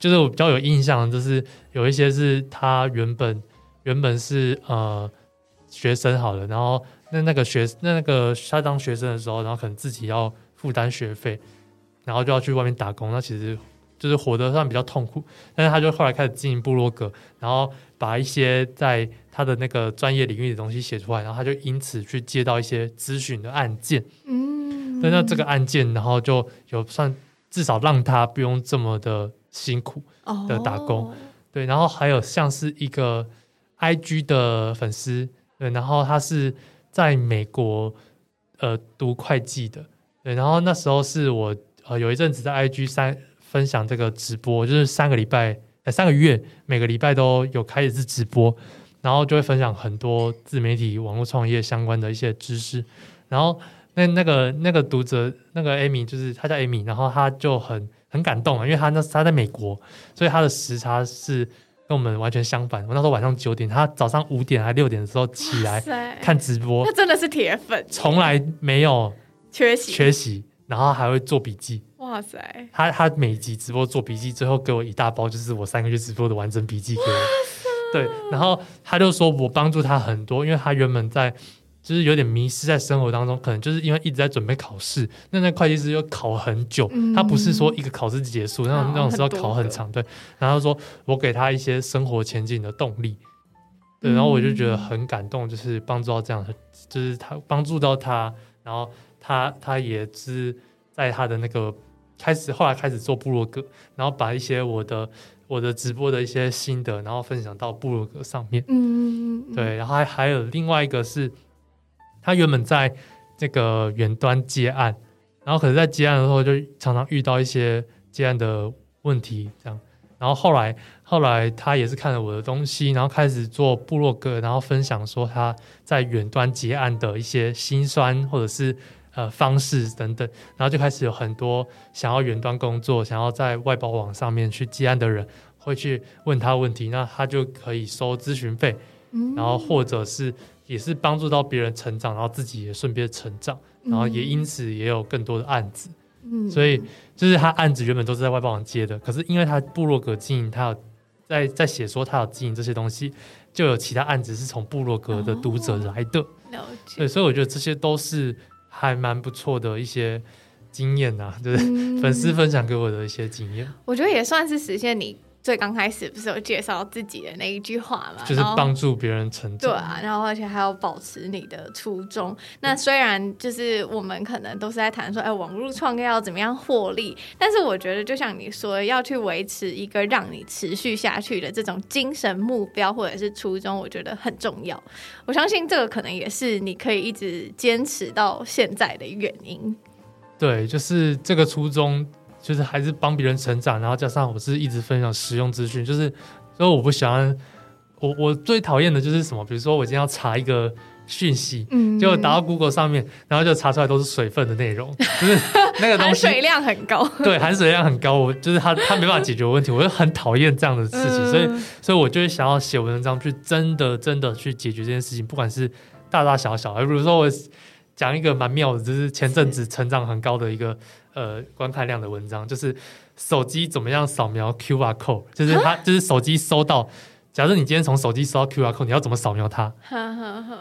就是我比较有印象，就是有一些是他原本原本是呃学生好了，然后那那个学那那个他当学生的时候，然后可能自己要负担学费，然后就要去外面打工，那其实就是活得上比较痛苦。但是他就后来开始经营部落格，然后把一些在他的那个专业领域的东西写出来，然后他就因此去接到一些咨询的案件。嗯，那这个案件，然后就有算至少让他不用这么的辛苦的打工。哦、对，然后还有像是一个 IG 的粉丝，对，然后他是在美国呃读会计的，对，然后那时候是我呃有一阵子在 IG 三分享这个直播，就是三个礼拜呃三个月每个礼拜都有开一次直播。然后就会分享很多自媒体、网络创业相关的一些知识。然后那那个那个读者那个 Amy 就是他叫 Amy，然后他就很很感动啊，因为他那他在美国，所以他的时差是跟我们完全相反。我那时候晚上九点，他早上五点还六点的时候起来看直播，那真的是铁粉，从来没有缺席缺席，然后还会做笔记。哇塞！他他每集直播做笔记，最后给我一大包，就是我三个月直播的完整笔记给我。对，然后他就说我帮助他很多，因为他原本在就是有点迷失在生活当中，可能就是因为一直在准备考试。那那会计师又考很久，嗯、他不是说一个考试结束，那种那种是要考很长。对，然后说我给他一些生活前进的动力。对，然后我就觉得很感动，就是帮助到这样的，就是他帮助到他，然后他他也是在他的那个开始，后来开始做部落格，然后把一些我的。我的直播的一些心得，然后分享到部落格上面。嗯，对，然后还还有另外一个是，他原本在这个远端接案，然后可是在接案的时候就常常遇到一些接案的问题，这样，然后后来后来他也是看了我的东西，然后开始做部落格，然后分享说他在远端接案的一些辛酸，或者是。呃，方式等等，然后就开始有很多想要远端工作、想要在外包网上面去接案的人，会去问他问题，那他就可以收咨询费，嗯、然后或者是也是帮助到别人成长，然后自己也顺便成长，然后也因此也有更多的案子。嗯，所以就是他案子原本都是在外包网接的，可是因为他部落格经营，他有在在写说他有经营这些东西，就有其他案子是从部落格的读者来的。哦、了解。对，所以我觉得这些都是。还蛮不错的一些经验呐、啊，就是粉丝分享给我的一些经验、嗯。我觉得也算是实现你最刚开始不是有介绍自己的那一句话嘛？就是帮助别人成长。对啊，然后而且还要保持你的初衷。那虽然就是我们可能都是在谈说，哎，网络创业要怎么样获利，但是我觉得就像你说，要去维持一个让你持续下去的这种精神目标或者是初衷，我觉得很重要。我相信这个可能也是你可以一直坚持到现在的原因。对，就是这个初衷。就是还是帮别人成长，然后加上我是一直分享实用资讯，就是所以我不喜欢我我最讨厌的就是什么，比如说我今天要查一个讯息，嗯，就打到 Google 上面，然后就查出来都是水分的内容，就是 那个东西含水量很高，对，含水量很高，我就是他他没办法解决问题，我就很讨厌这样的事情，嗯、所以所以我就是想要写文章去真的真的去解决这件事情，不管是大大小小，比如说我讲一个蛮妙的，就是前阵子成长很高的一个。呃，观看量的文章就是手机怎么样扫描 QR code，就是它就是手机收到。假设你今天从手机收到 QR code，你要怎么扫描它？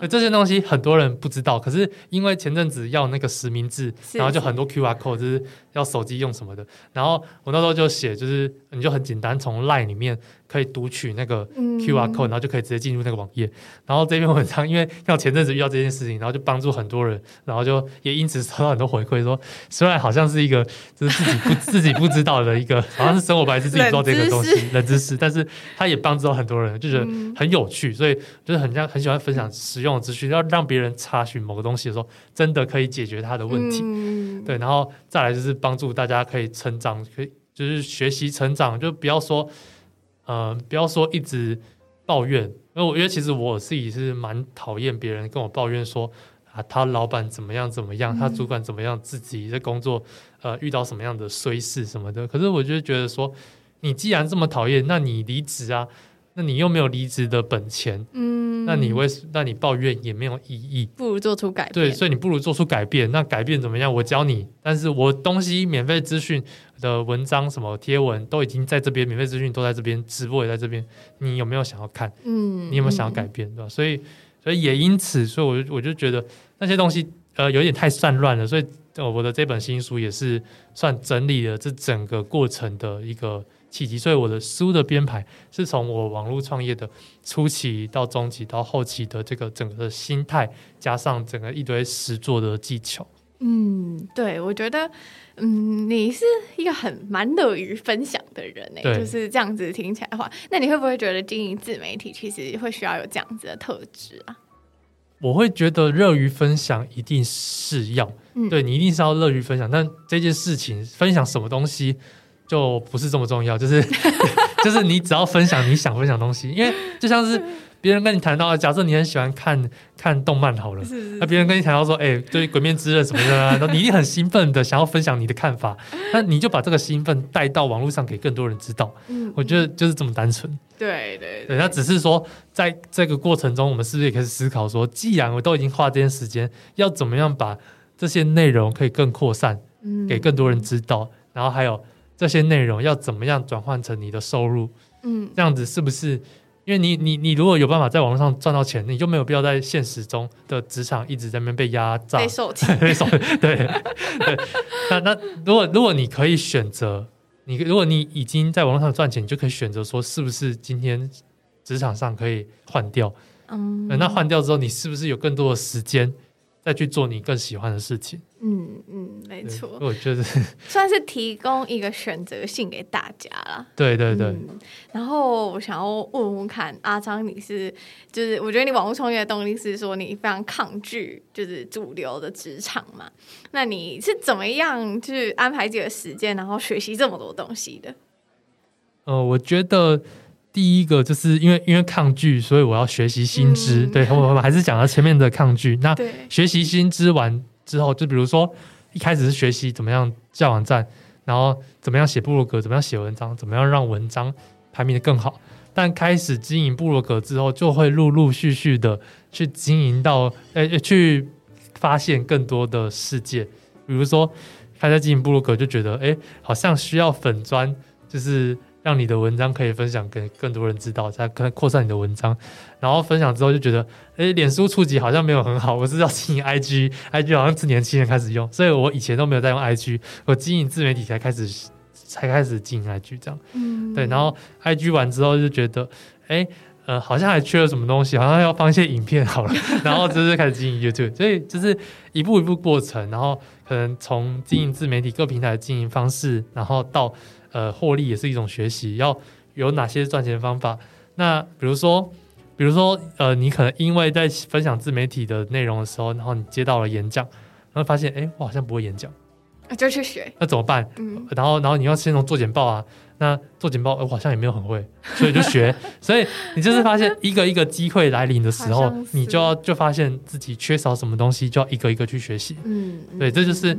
这些东西很多人不知道，可是因为前阵子要那个实名制，然后就很多 QR code 就是要手机用什么的。然后我那时候就写，就是你就很简单，从 LINE 里面可以读取那个 QR code，然后就可以直接进入那个网页。然后这篇文章因为要前阵子遇到这件事情，然后就帮助很多人，然后就也因此收到很多回馈，说虽然好像是一个就是自己不 自己不知道的一个，好像是生活白痴自己不知道这个东西冷知识，但是他也帮助到很多人，就觉得很有趣，所以就是很像很喜欢分享实用的资讯，要让别人查询某个东西的时候，真的可以解决他的问题。对，然后再来就是帮助大家可以成长，可以就是学习成长，就不要说。呃，不要说一直抱怨，因为我觉得其实我自己是蛮讨厌别人跟我抱怨说啊，他老板怎么样怎么样，他主管怎么样，自己在工作呃遇到什么样的衰事什么的。可是我就觉得说，你既然这么讨厌，那你离职啊。那你又没有离职的本钱，嗯，那你为那你抱怨也没有意义，不如做出改变。对，所以你不如做出改变。那改变怎么样？我教你，但是我东西免费资讯的文章什么贴文都已经在这边，免费资讯都在这边，直播也在这边。你有没有想要看？嗯，你有没有想要改变？对吧？所以，所以也因此，所以我就我就觉得那些东西呃有点太散乱了。所以，我的这本新书也是算整理了这整个过程的一个。契机，所以我的书的编排是从我网络创业的初期到中期到后期的这个整个的心态，加上整个一堆实作的技巧。嗯，对，我觉得，嗯，你是一个很蛮乐于分享的人呢，就是这样子听起来的话，那你会不会觉得经营自媒体其实会需要有这样子的特质啊？我会觉得乐于分享一定是要，嗯、对你一定是要乐于分享，但这件事情分享什么东西？就不是这么重要，就是 就是你只要分享你想分享的东西，因为就像是别人跟你谈到，假设你很喜欢看看动漫好了，那别人跟你谈到说，哎、欸，对《鬼面之刃》什么的，那你一定很兴奋的想要分享你的看法，那你就把这个兴奋带到网络上给更多人知道。嗯我觉得就是这么单纯。对对对，那只是说在这个过程中，我们是不是也可以思考说，既然我都已经花这些时间，要怎么样把这些内容可以更扩散，给更多人知道，然后还有。这些内容要怎么样转换成你的收入？嗯，这样子是不是？因为你你你如果有办法在网络上赚到钱，你就没有必要在现实中的职场一直在那边被压榨、被受气、被受。对对。那那如果如果你可以选择，你如果你已经在网络上赚钱，你就可以选择说，是不是今天职场上可以换掉？嗯，那换掉之后，你是不是有更多的时间？再去做你更喜欢的事情。嗯嗯，没错。我觉得 算是提供一个选择性给大家了。对对对、嗯。然后我想要问问看，阿张，你是就是我觉得你网络创业的动力是说你非常抗拒就是主流的职场嘛？那你是怎么样去安排自己的时间，然后学习这么多东西的？呃，我觉得。第一个就是因为因为抗拒，所以我要学习新知。嗯、对，我们还是讲到前面的抗拒。那学习新知完之后，就比如说一开始是学习怎么样架网站，然后怎么样写部落格，怎么样写文章，怎么样让文章排名的更好。但开始经营部落格之后，就会陆陆续续的去经营到，呃，去发现更多的世界。比如说，开始经营部落格，就觉得，哎，好像需要粉砖，就是。让你的文章可以分享给更多人知道，再可能扩散你的文章。然后分享之后就觉得，哎，脸书触及好像没有很好，我是要经营 IG，IG 好像是年轻人开始用，所以我以前都没有在用 IG，我经营自媒体才开始才开始经营 IG 这样。嗯，对，然后 IG 完之后就觉得，哎，呃，好像还缺了什么东西，好像要放一些影片好了，然后就是开始经营 YouTube，所以就是一步一步过程，然后可能从经营自媒体各平台的经营方式，然后到呃获利也是一种学习，要有哪些赚钱方法？那比如说。比如说，呃，你可能因为在分享自媒体的内容的时候，然后你接到了演讲，然后发现，哎，我好像不会演讲，就去学，那怎么办？嗯，然后，然后你要先从做简报啊，那做简报，我好像也没有很会，所以就学。所以你就是发现一个一个机会来临的时候，你就要就发现自己缺少什么东西，就要一个一个去学习。嗯，对，这就是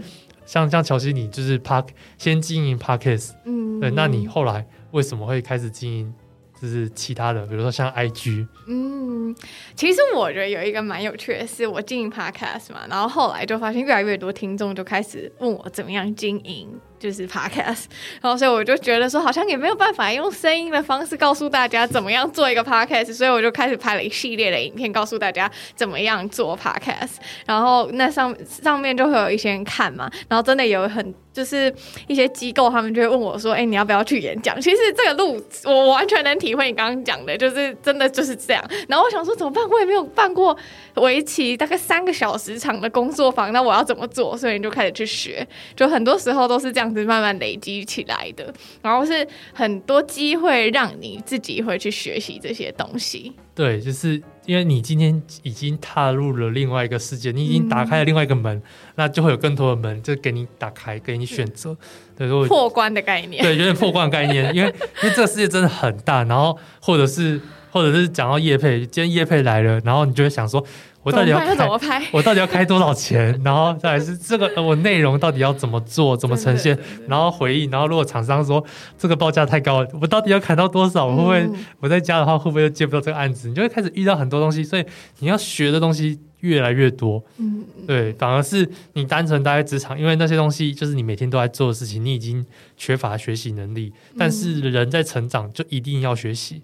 像像乔西，你就是 Park 先经营 Podcast，嗯，对，那你后来为什么会开始经营？就是其他的，比如说像 IG，嗯，其实我觉得有一个蛮有趣的是，我经营 Podcast 嘛，然后后来就发现越来越多听众就开始问我怎么样经营。就是 podcast，然后所以我就觉得说，好像也没有办法用声音的方式告诉大家怎么样做一个 podcast，所以我就开始拍了一系列的影片，告诉大家怎么样做 podcast。然后那上上面就会有一些人看嘛，然后真的有很就是一些机构，他们就会问我说：“哎、你要不要去演讲？”其实这个路我完全能体会你刚刚讲的，就是真的就是这样。然后我想说怎么办？我也没有办过围棋大概三个小时长的工作坊，那我要怎么做？所以你就开始去学，就很多时候都是这样。是慢慢累积起来的，然后是很多机会让你自己会去学习这些东西。对，就是因为你今天已经踏入了另外一个世界，你已经打开了另外一个门，嗯、那就会有更多的门就给你打开，给你选择。对，破关的概念。对，有点破关的概念，因为因为这个世界真的很大，然后或者是或者是讲到叶佩，今天叶佩来了，然后你就会想说。我到底要开？怎么拍？我到底要开多少钱？然后再来是 这个，我内容到底要怎么做？怎么呈现？然后回应。然后如果厂商说这个报价太高了，我到底要砍到多少？我会不会我在家的话会不会又接不到这个案子？你就会开始遇到很多东西，所以你要学的东西越来越多。嗯，对，反而是你单纯待在职场，因为那些东西就是你每天都在做的事情，你已经缺乏学习能力。但是人在成长，就一定要学习。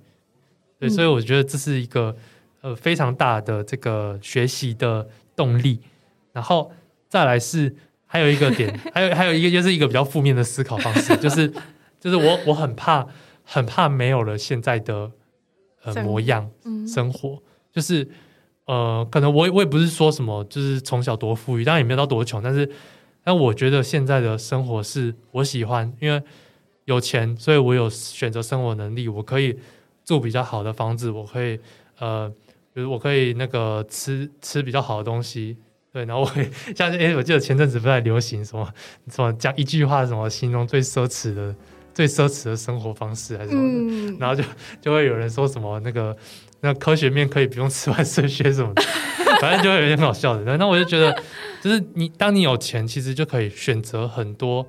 对，所以我觉得这是一个。呃，非常大的这个学习的动力，然后再来是还有一个点，还有还有一个就是一个比较负面的思考方式，就是就是我我很怕很怕没有了现在的呃模样生活，就是呃可能我我也不是说什么就是从小多富裕，当然也没有到多穷，但是但我觉得现在的生活是我喜欢，因为有钱，所以我有选择生活能力，我可以住比较好的房子，我可以呃。我可以那个吃吃比较好的东西，对，然后我会 像哎，我记得前阵子不太流行什么什么讲一句话什么形容最奢侈的最奢侈的生活方式还是什么的，嗯、然后就就会有人说什么那个那科学面可以不用吃万岁靴什么的，反正就会有点搞笑的。那我就觉得，就是你当你有钱，其实就可以选择很多。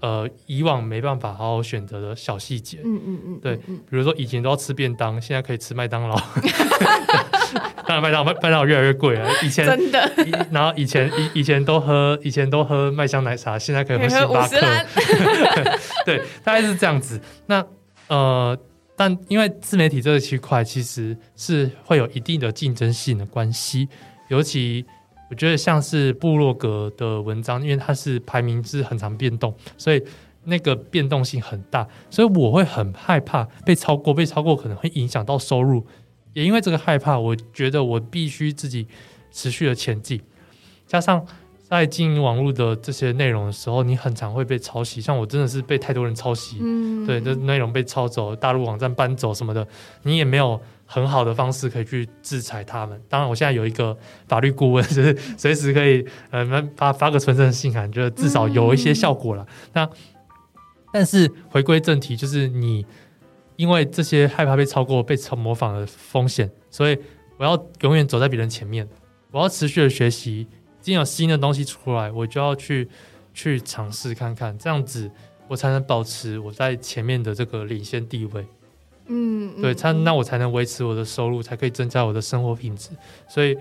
呃，以往没办法好好选择的小细节，嗯嗯嗯，对，比如说以前都要吃便当，现在可以吃麦当劳，当然麦当麦麦当劳越来越贵了，以前真的，然后以前以以前都喝以前都喝麦香奶茶，现在可以喝星巴克，对，大概是这样子。那呃，但因为自媒体这个区块其实是会有一定的竞争性的关系，尤其。我觉得像是部落格的文章，因为它是排名是很常变动，所以那个变动性很大，所以我会很害怕被超过，被超过可能会影响到收入。也因为这个害怕，我觉得我必须自己持续的前进。加上在经营网络的这些内容的时候，你很常会被抄袭，像我真的是被太多人抄袭，嗯，对，这内容被抄走，大陆网站搬走什么的，你也没有。很好的方式可以去制裁他们。当然，我现在有一个法律顾问，就是随时可以呃发发个存证信函，就是至少有一些效果了。嗯、那但是回归正题，就是你因为这些害怕被超过、被超模仿的风险，所以我要永远走在别人前面。我要持续的学习，一定有新的东西出来，我就要去去尝试看看，这样子我才能保持我在前面的这个领先地位。嗯，对，才那我才能维持我的收入，才可以增加我的生活品质。所以，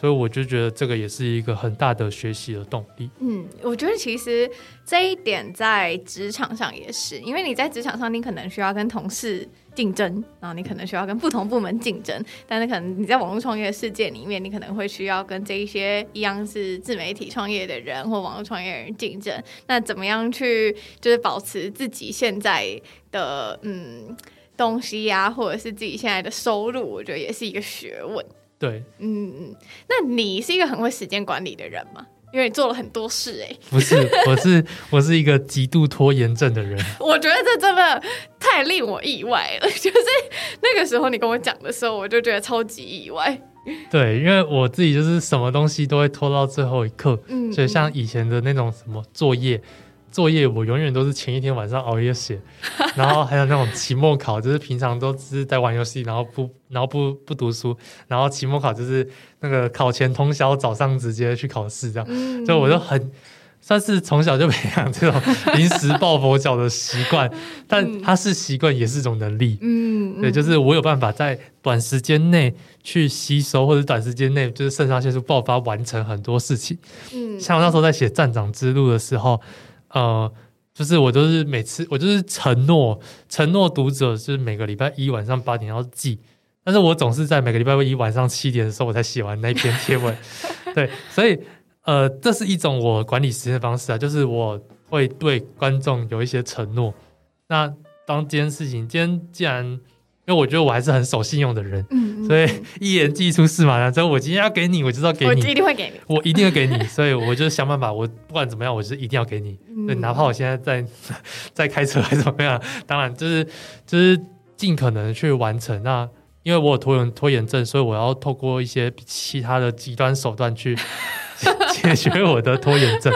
所以我就觉得这个也是一个很大的学习的动力。嗯，我觉得其实这一点在职场上也是，因为你在职场上，你可能需要跟同事竞争，然后你可能需要跟不同部门竞争，但是可能你在网络创业的世界里面，你可能会需要跟这一些一样是自媒体创业的人或网络创业人竞争。那怎么样去就是保持自己现在的嗯东西呀、或者是自己现在的收入，我觉得也是一个学问。对，嗯嗯，那你是一个很会时间管理的人吗？因为你做了很多事哎、欸。不是，我是我是一个极度拖延症的人。我觉得这真的太令我意外了，就是那个时候你跟我讲的时候，我就觉得超级意外。对，因为我自己就是什么东西都会拖到最后一刻，嗯，所以像以前的那种什么作业。作业我永远都是前一天晚上熬夜写，然后还有那种期末考，就是平常都只是在玩游戏，然后不然后不不读书，然后期末考就是那个考前通宵，早上直接去考试这样，嗯、就我就很算是从小就培养这种临时抱佛脚的习惯，但它是习惯也是一种能力，嗯，对，就是我有办法在短时间内去吸收，或者短时间内就是肾上腺素爆发完成很多事情，嗯，像我那时候在写站长之路的时候。呃，就是我都是每次我就是承诺承诺读者，就是每个礼拜一晚上八点要寄，但是我总是在每个礼拜一晚上七点的时候我才写完那篇贴文，对，所以呃，这是一种我管理时间的方式啊，就是我会对观众有一些承诺。那当这件事情今天既然。因为我觉得我还是很守信用的人，嗯嗯，所以一言既出驷马难追。我今天要给你，我就知道给你，我一定会给你，我一定会给你。所以我就想办法，我不管怎么样，我就一定要给你。嗯、对，哪怕我现在在在开车还是怎么样，当然就是就是尽可能去完成。那因为我有拖延拖延症，所以我要透过一些其他的极端手段去 解决我的拖延症。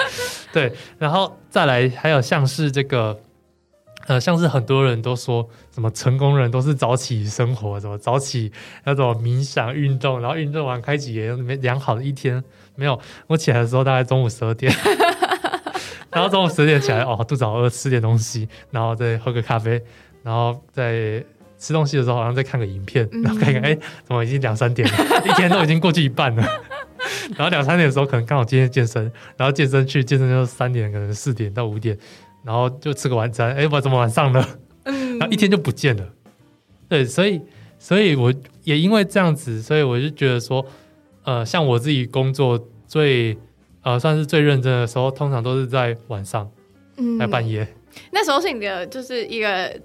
对，然后再来还有像是这个。呃，像是很多人都说什么成功人都是早起生活，什么早起那种冥想运动，然后运动完开启也没良好的一天。没有，我起来的时候大概中午十二点，然后中午十二点起来，哦，肚子好饿，吃点东西，然后再喝个咖啡，然后再吃东西的时候好像再看个影片，然后看看，哎、欸，怎么已经两三点了，一天都已经过去一半了。然后两三点的时候可能刚好今天健身，然后健身去健身就三点，可能四点到五点。然后就吃个晚餐，哎，我怎么晚上了？然后一天就不见了。对，所以，所以我也因为这样子，所以我就觉得说，呃，像我自己工作最，呃，算是最认真的时候，通常都是在晚上，嗯，在半夜。那时候是你的就是一个。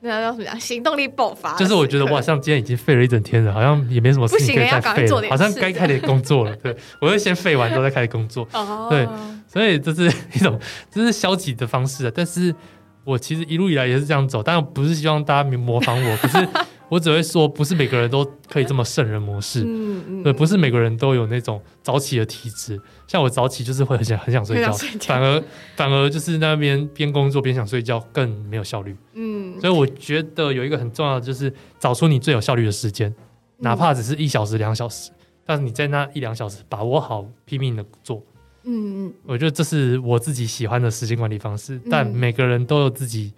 那叫什么讲？行动力爆发。就是我觉得我好像今天已经废了一整天了，好像也没什么事情可以再废了，好像该开始工作了。对，我会先废完之后再开始工作。哦。对，所以这是 一种这是消极的方式啊。但是我其实一路以来也是这样走，但不是希望大家模仿我，可是。我只会说，不是每个人都可以这么圣人模式，嗯嗯，对，不是每个人都有那种早起的体质。像我早起就是会很想很想睡觉，睡觉反而反而就是那边边工作边想睡觉更没有效率。嗯，所以我觉得有一个很重要的就是找出你最有效率的时间，哪怕只是一小时两小时，但是你在那一两小时把握好，拼命的做。嗯嗯，我觉得这是我自己喜欢的时间管理方式，但每个人都有自己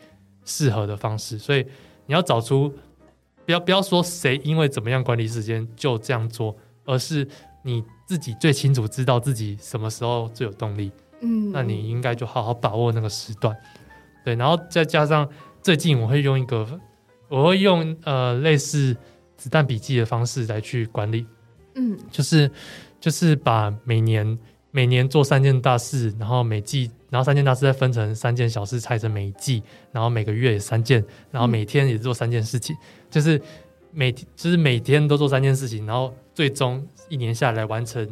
适合的方式，所以你要找出。不要不要说谁因为怎么样管理时间就这样做，而是你自己最清楚知道自己什么时候最有动力，嗯，那你应该就好好把握那个时段，对，然后再加上最近我会用一个，我会用呃类似子弹笔记的方式来去管理，嗯，就是就是把每年每年做三件大事，然后每季。然后三件大事再分成三件小事，拆成每一季，然后每个月也三件，然后每天也做三件事情，嗯、就是每就是每天都做三件事情，然后最终一年下来完成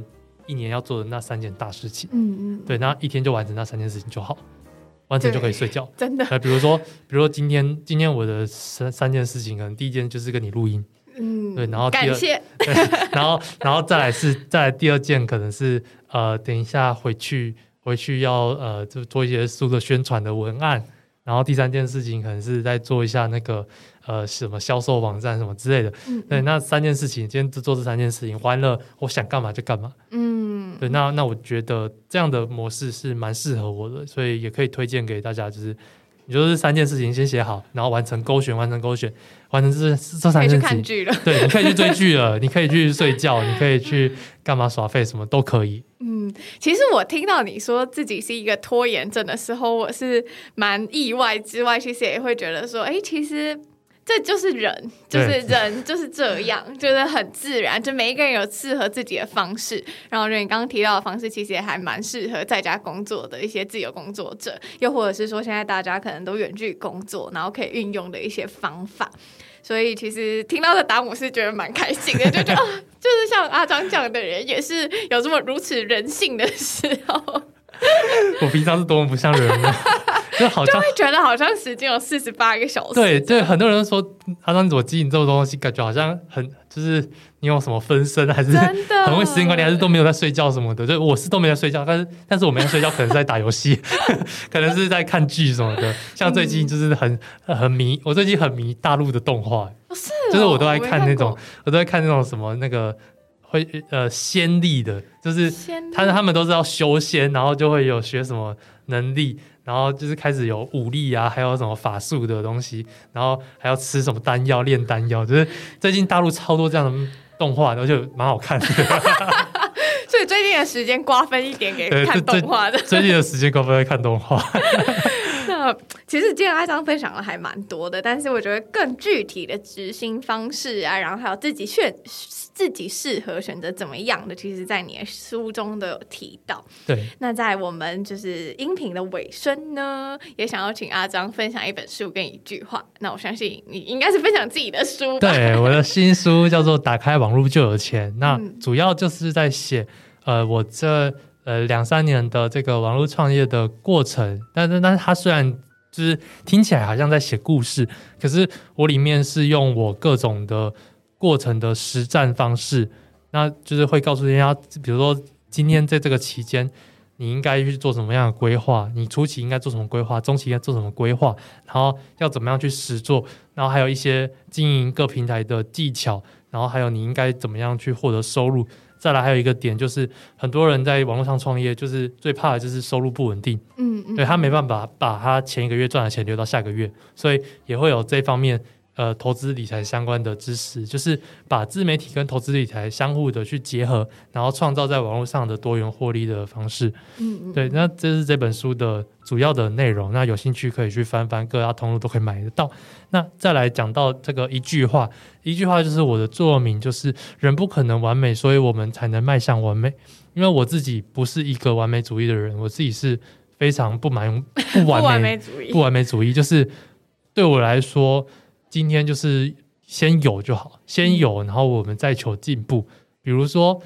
一年要做的那三件大事情。嗯嗯，对，然后一天就完成那三件事情就好，完成就可以睡觉。真的。比如说，比如说今天今天我的三三件事情，可能第一件就是跟你录音。嗯。对，然后感谢。对，然后然后再来是再来第二件，可能是呃，等一下回去。回去要呃，就做一些书的宣传的文案，然后第三件事情可能是在做一下那个呃什么销售网站什么之类的。嗯，对，那三件事情，今天就做这三件事情，完了我想干嘛就干嘛。嗯，对，那那我觉得这样的模式是蛮适合我的，所以也可以推荐给大家，就是你就是三件事情先写好，然后完成勾选，完成勾选，完成这这三件事情。可以去看剧了，对，你可以去追剧了，你可以去睡觉，你可以去干嘛耍废，什么都可以。嗯，其实我听到你说自己是一个拖延症的时候，我是蛮意外之外，其实也会觉得说，哎，其实。这就是人，就是人就是这样，就是很自然。就每一个人有适合自己的方式。然后，就你刚刚提到的方式，其实也还蛮适合在家工作的一些自由工作者，又或者是说现在大家可能都远距工作，然后可以运用的一些方法。所以，其实听到的达姆是觉得蛮开心的，就觉得就是像阿张这样的人，也是有这么如此人性的时候。我平常是多么不像人呢？就好像就会觉得好像时间有四十八个小时。对对，很多人都说阿璋怎么经营这种东西，感觉好像很就是你有什么分身，还是很会时间管理，还是都没有在睡觉什么的。就我是都没在睡觉，但是但是我没在睡觉，可能是在打游戏，可能是在看剧什么的。像最近就是很很迷，我最近很迷大陆的动画，是就是我都在看那种，我都在看那种什么那个。会呃仙力的，就是他他们都是要修仙，然后就会有学什么能力，然后就是开始有武力啊，还有什么法术的东西，然后还要吃什么丹药炼丹药，就是最近大陆超多这样的动画，然后就蛮好看的。所以最近的时间瓜分一点给 看动画的，最近的时间瓜分在看动画。那其实今天阿张分享的还蛮多的，但是我觉得更具体的执行方式啊，然后还有自己选自己适合选择怎么样的，其实，在你的书中都有提到。对，那在我们就是音频的尾声呢，也想要请阿张分享一本书跟一句话。那我相信你应该是分享自己的书吧？对，我的新书叫做《打开网络就有钱》，那主要就是在写呃我这。呃，两三年的这个网络创业的过程，但是但是它虽然就是听起来好像在写故事，可是我里面是用我各种的过程的实战方式，那就是会告诉人家，比如说今天在这个期间，你应该去做什么样的规划，你初期应该做什么规划，中期应该做什么规划，然后要怎么样去实做，然后还有一些经营各平台的技巧，然后还有你应该怎么样去获得收入。再来还有一个点，就是很多人在网络上创业，就是最怕的就是收入不稳定。嗯嗯，对，他没办法把他前一个月赚的钱留到下个月，所以也会有这方面呃投资理财相关的知识，就是把自媒体跟投资理财相互的去结合，然后创造在网络上的多元获利的方式。嗯嗯，对，那这是这本书的主要的内容。那有兴趣可以去翻翻，各大通路都可以买得到。那再来讲到这个一句话。一句话就是我的座右铭，就是人不可能完美，所以我们才能迈向完美。因为我自己不是一个完美主义的人，我自己是非常不满不完美，不完美主义，不完美主义就是对我来说，今天就是先有就好，先有，然后我们再求进步。比如说，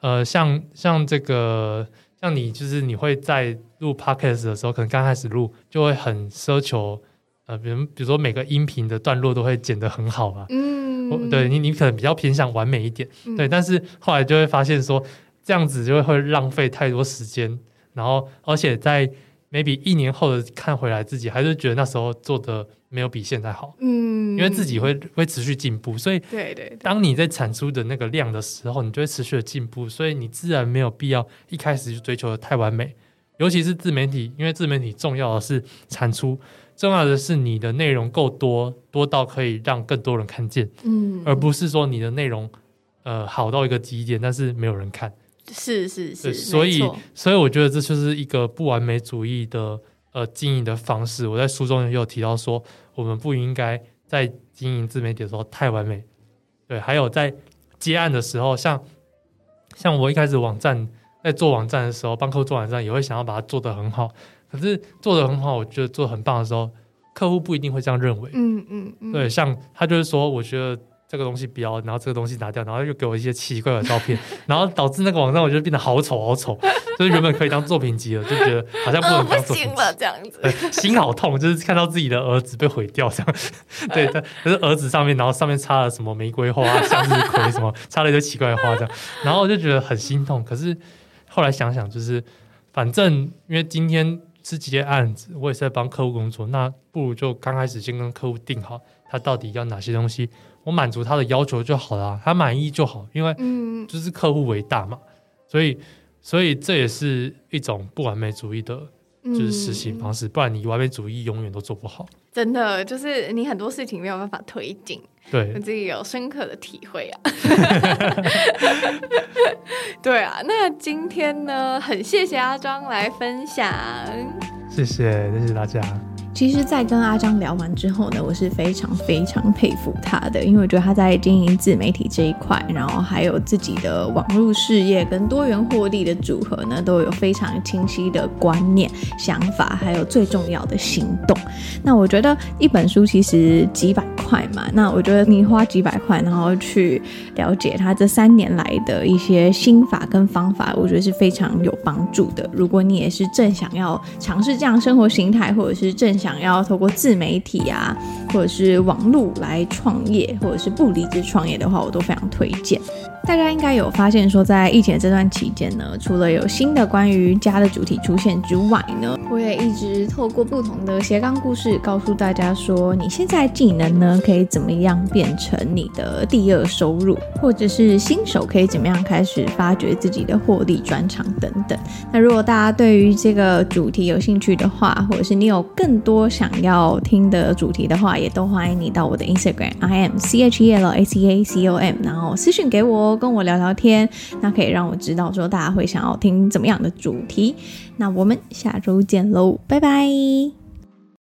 呃，像像这个，像你就是你会在录 podcast 的时候，可能刚开始录就会很奢求，呃，比如比如说每个音频的段落都会剪得很好啊，嗯。对你，你可能比较偏向完美一点，嗯、对，但是后来就会发现说，这样子就会会浪费太多时间，然后而且在 maybe 一年后的看回来，自己还是觉得那时候做的没有比现在好，嗯，因为自己会会持续进步，所以对对，当你在产出的那个量的时候，你就会持续的进步，所以你自然没有必要一开始就追求的太完美，尤其是自媒体，因为自媒体重要的是产出。重要的是你的内容够多，多到可以让更多人看见，嗯，而不是说你的内容，呃，好到一个极点，但是没有人看。是是是，所以所以我觉得这就是一个不完美主义的呃经营的方式。我在书中也有提到说，我们不应该在经营自媒体的时候太完美。对，还有在接案的时候，像像我一开始网站在做网站的时候，帮客户做网站，也会想要把它做得很好。可是做得很好，我觉得做得很棒的时候，客户不一定会这样认为。嗯嗯嗯，对，像他就是说，我觉得这个东西不要，然后这个东西拿掉，然后又给我一些奇奇怪怪的照片，然后导致那个网站我觉得变得好丑好丑，就是原本可以当作品集了，就觉得好像不能当作品集了这样子，心好痛，就是看到自己的儿子被毁掉这样。对，可是儿子上面，然后上面插了什么玫瑰花、向日葵什么，插了一堆奇怪的花这样，然后我就觉得很心痛。可是后来想想，就是反正因为今天。是接案子，我也是在帮客户工作，那不如就刚开始先跟客户定好，他到底要哪些东西，我满足他的要求就好了，他满意就好，因为就是客户为大嘛，所以所以这也是一种不完美主义的就是实行方式，嗯、不然你完美主义永远都做不好。真的，就是你很多事情没有办法推进。对，我自己有深刻的体会啊。对啊，那今天呢，很谢谢阿庄来分享。谢谢，谢谢大家。其实，在跟阿张聊完之后呢，我是非常非常佩服他的，因为我觉得他在经营自媒体这一块，然后还有自己的网络事业跟多元获利的组合呢，都有非常清晰的观念、想法，还有最重要的行动。那我觉得一本书其实几百块嘛，那我觉得你花几百块，然后去了解他这三年来的一些心法跟方法，我觉得是非常有帮助的。如果你也是正想要尝试这样生活形态，或者是正想想要透过自媒体啊，或者是网络来创业，或者是不离职创业的话，我都非常推荐。大家应该有发现，说在疫情这段期间呢，除了有新的关于家的主题出现之外呢，我也一直透过不同的斜杠故事，告诉大家说，你现在技能呢可以怎么样变成你的第二收入，或者是新手可以怎么样开始发掘自己的获利专长等等。那如果大家对于这个主题有兴趣的话，或者是你有更多想要听的主题的话，也都欢迎你到我的 Instagram I am C H E L A C A C O M，然后私讯给我哦。跟我聊聊天，那可以让我知道说大家会想要听怎么样的主题。那我们下周见喽，拜拜。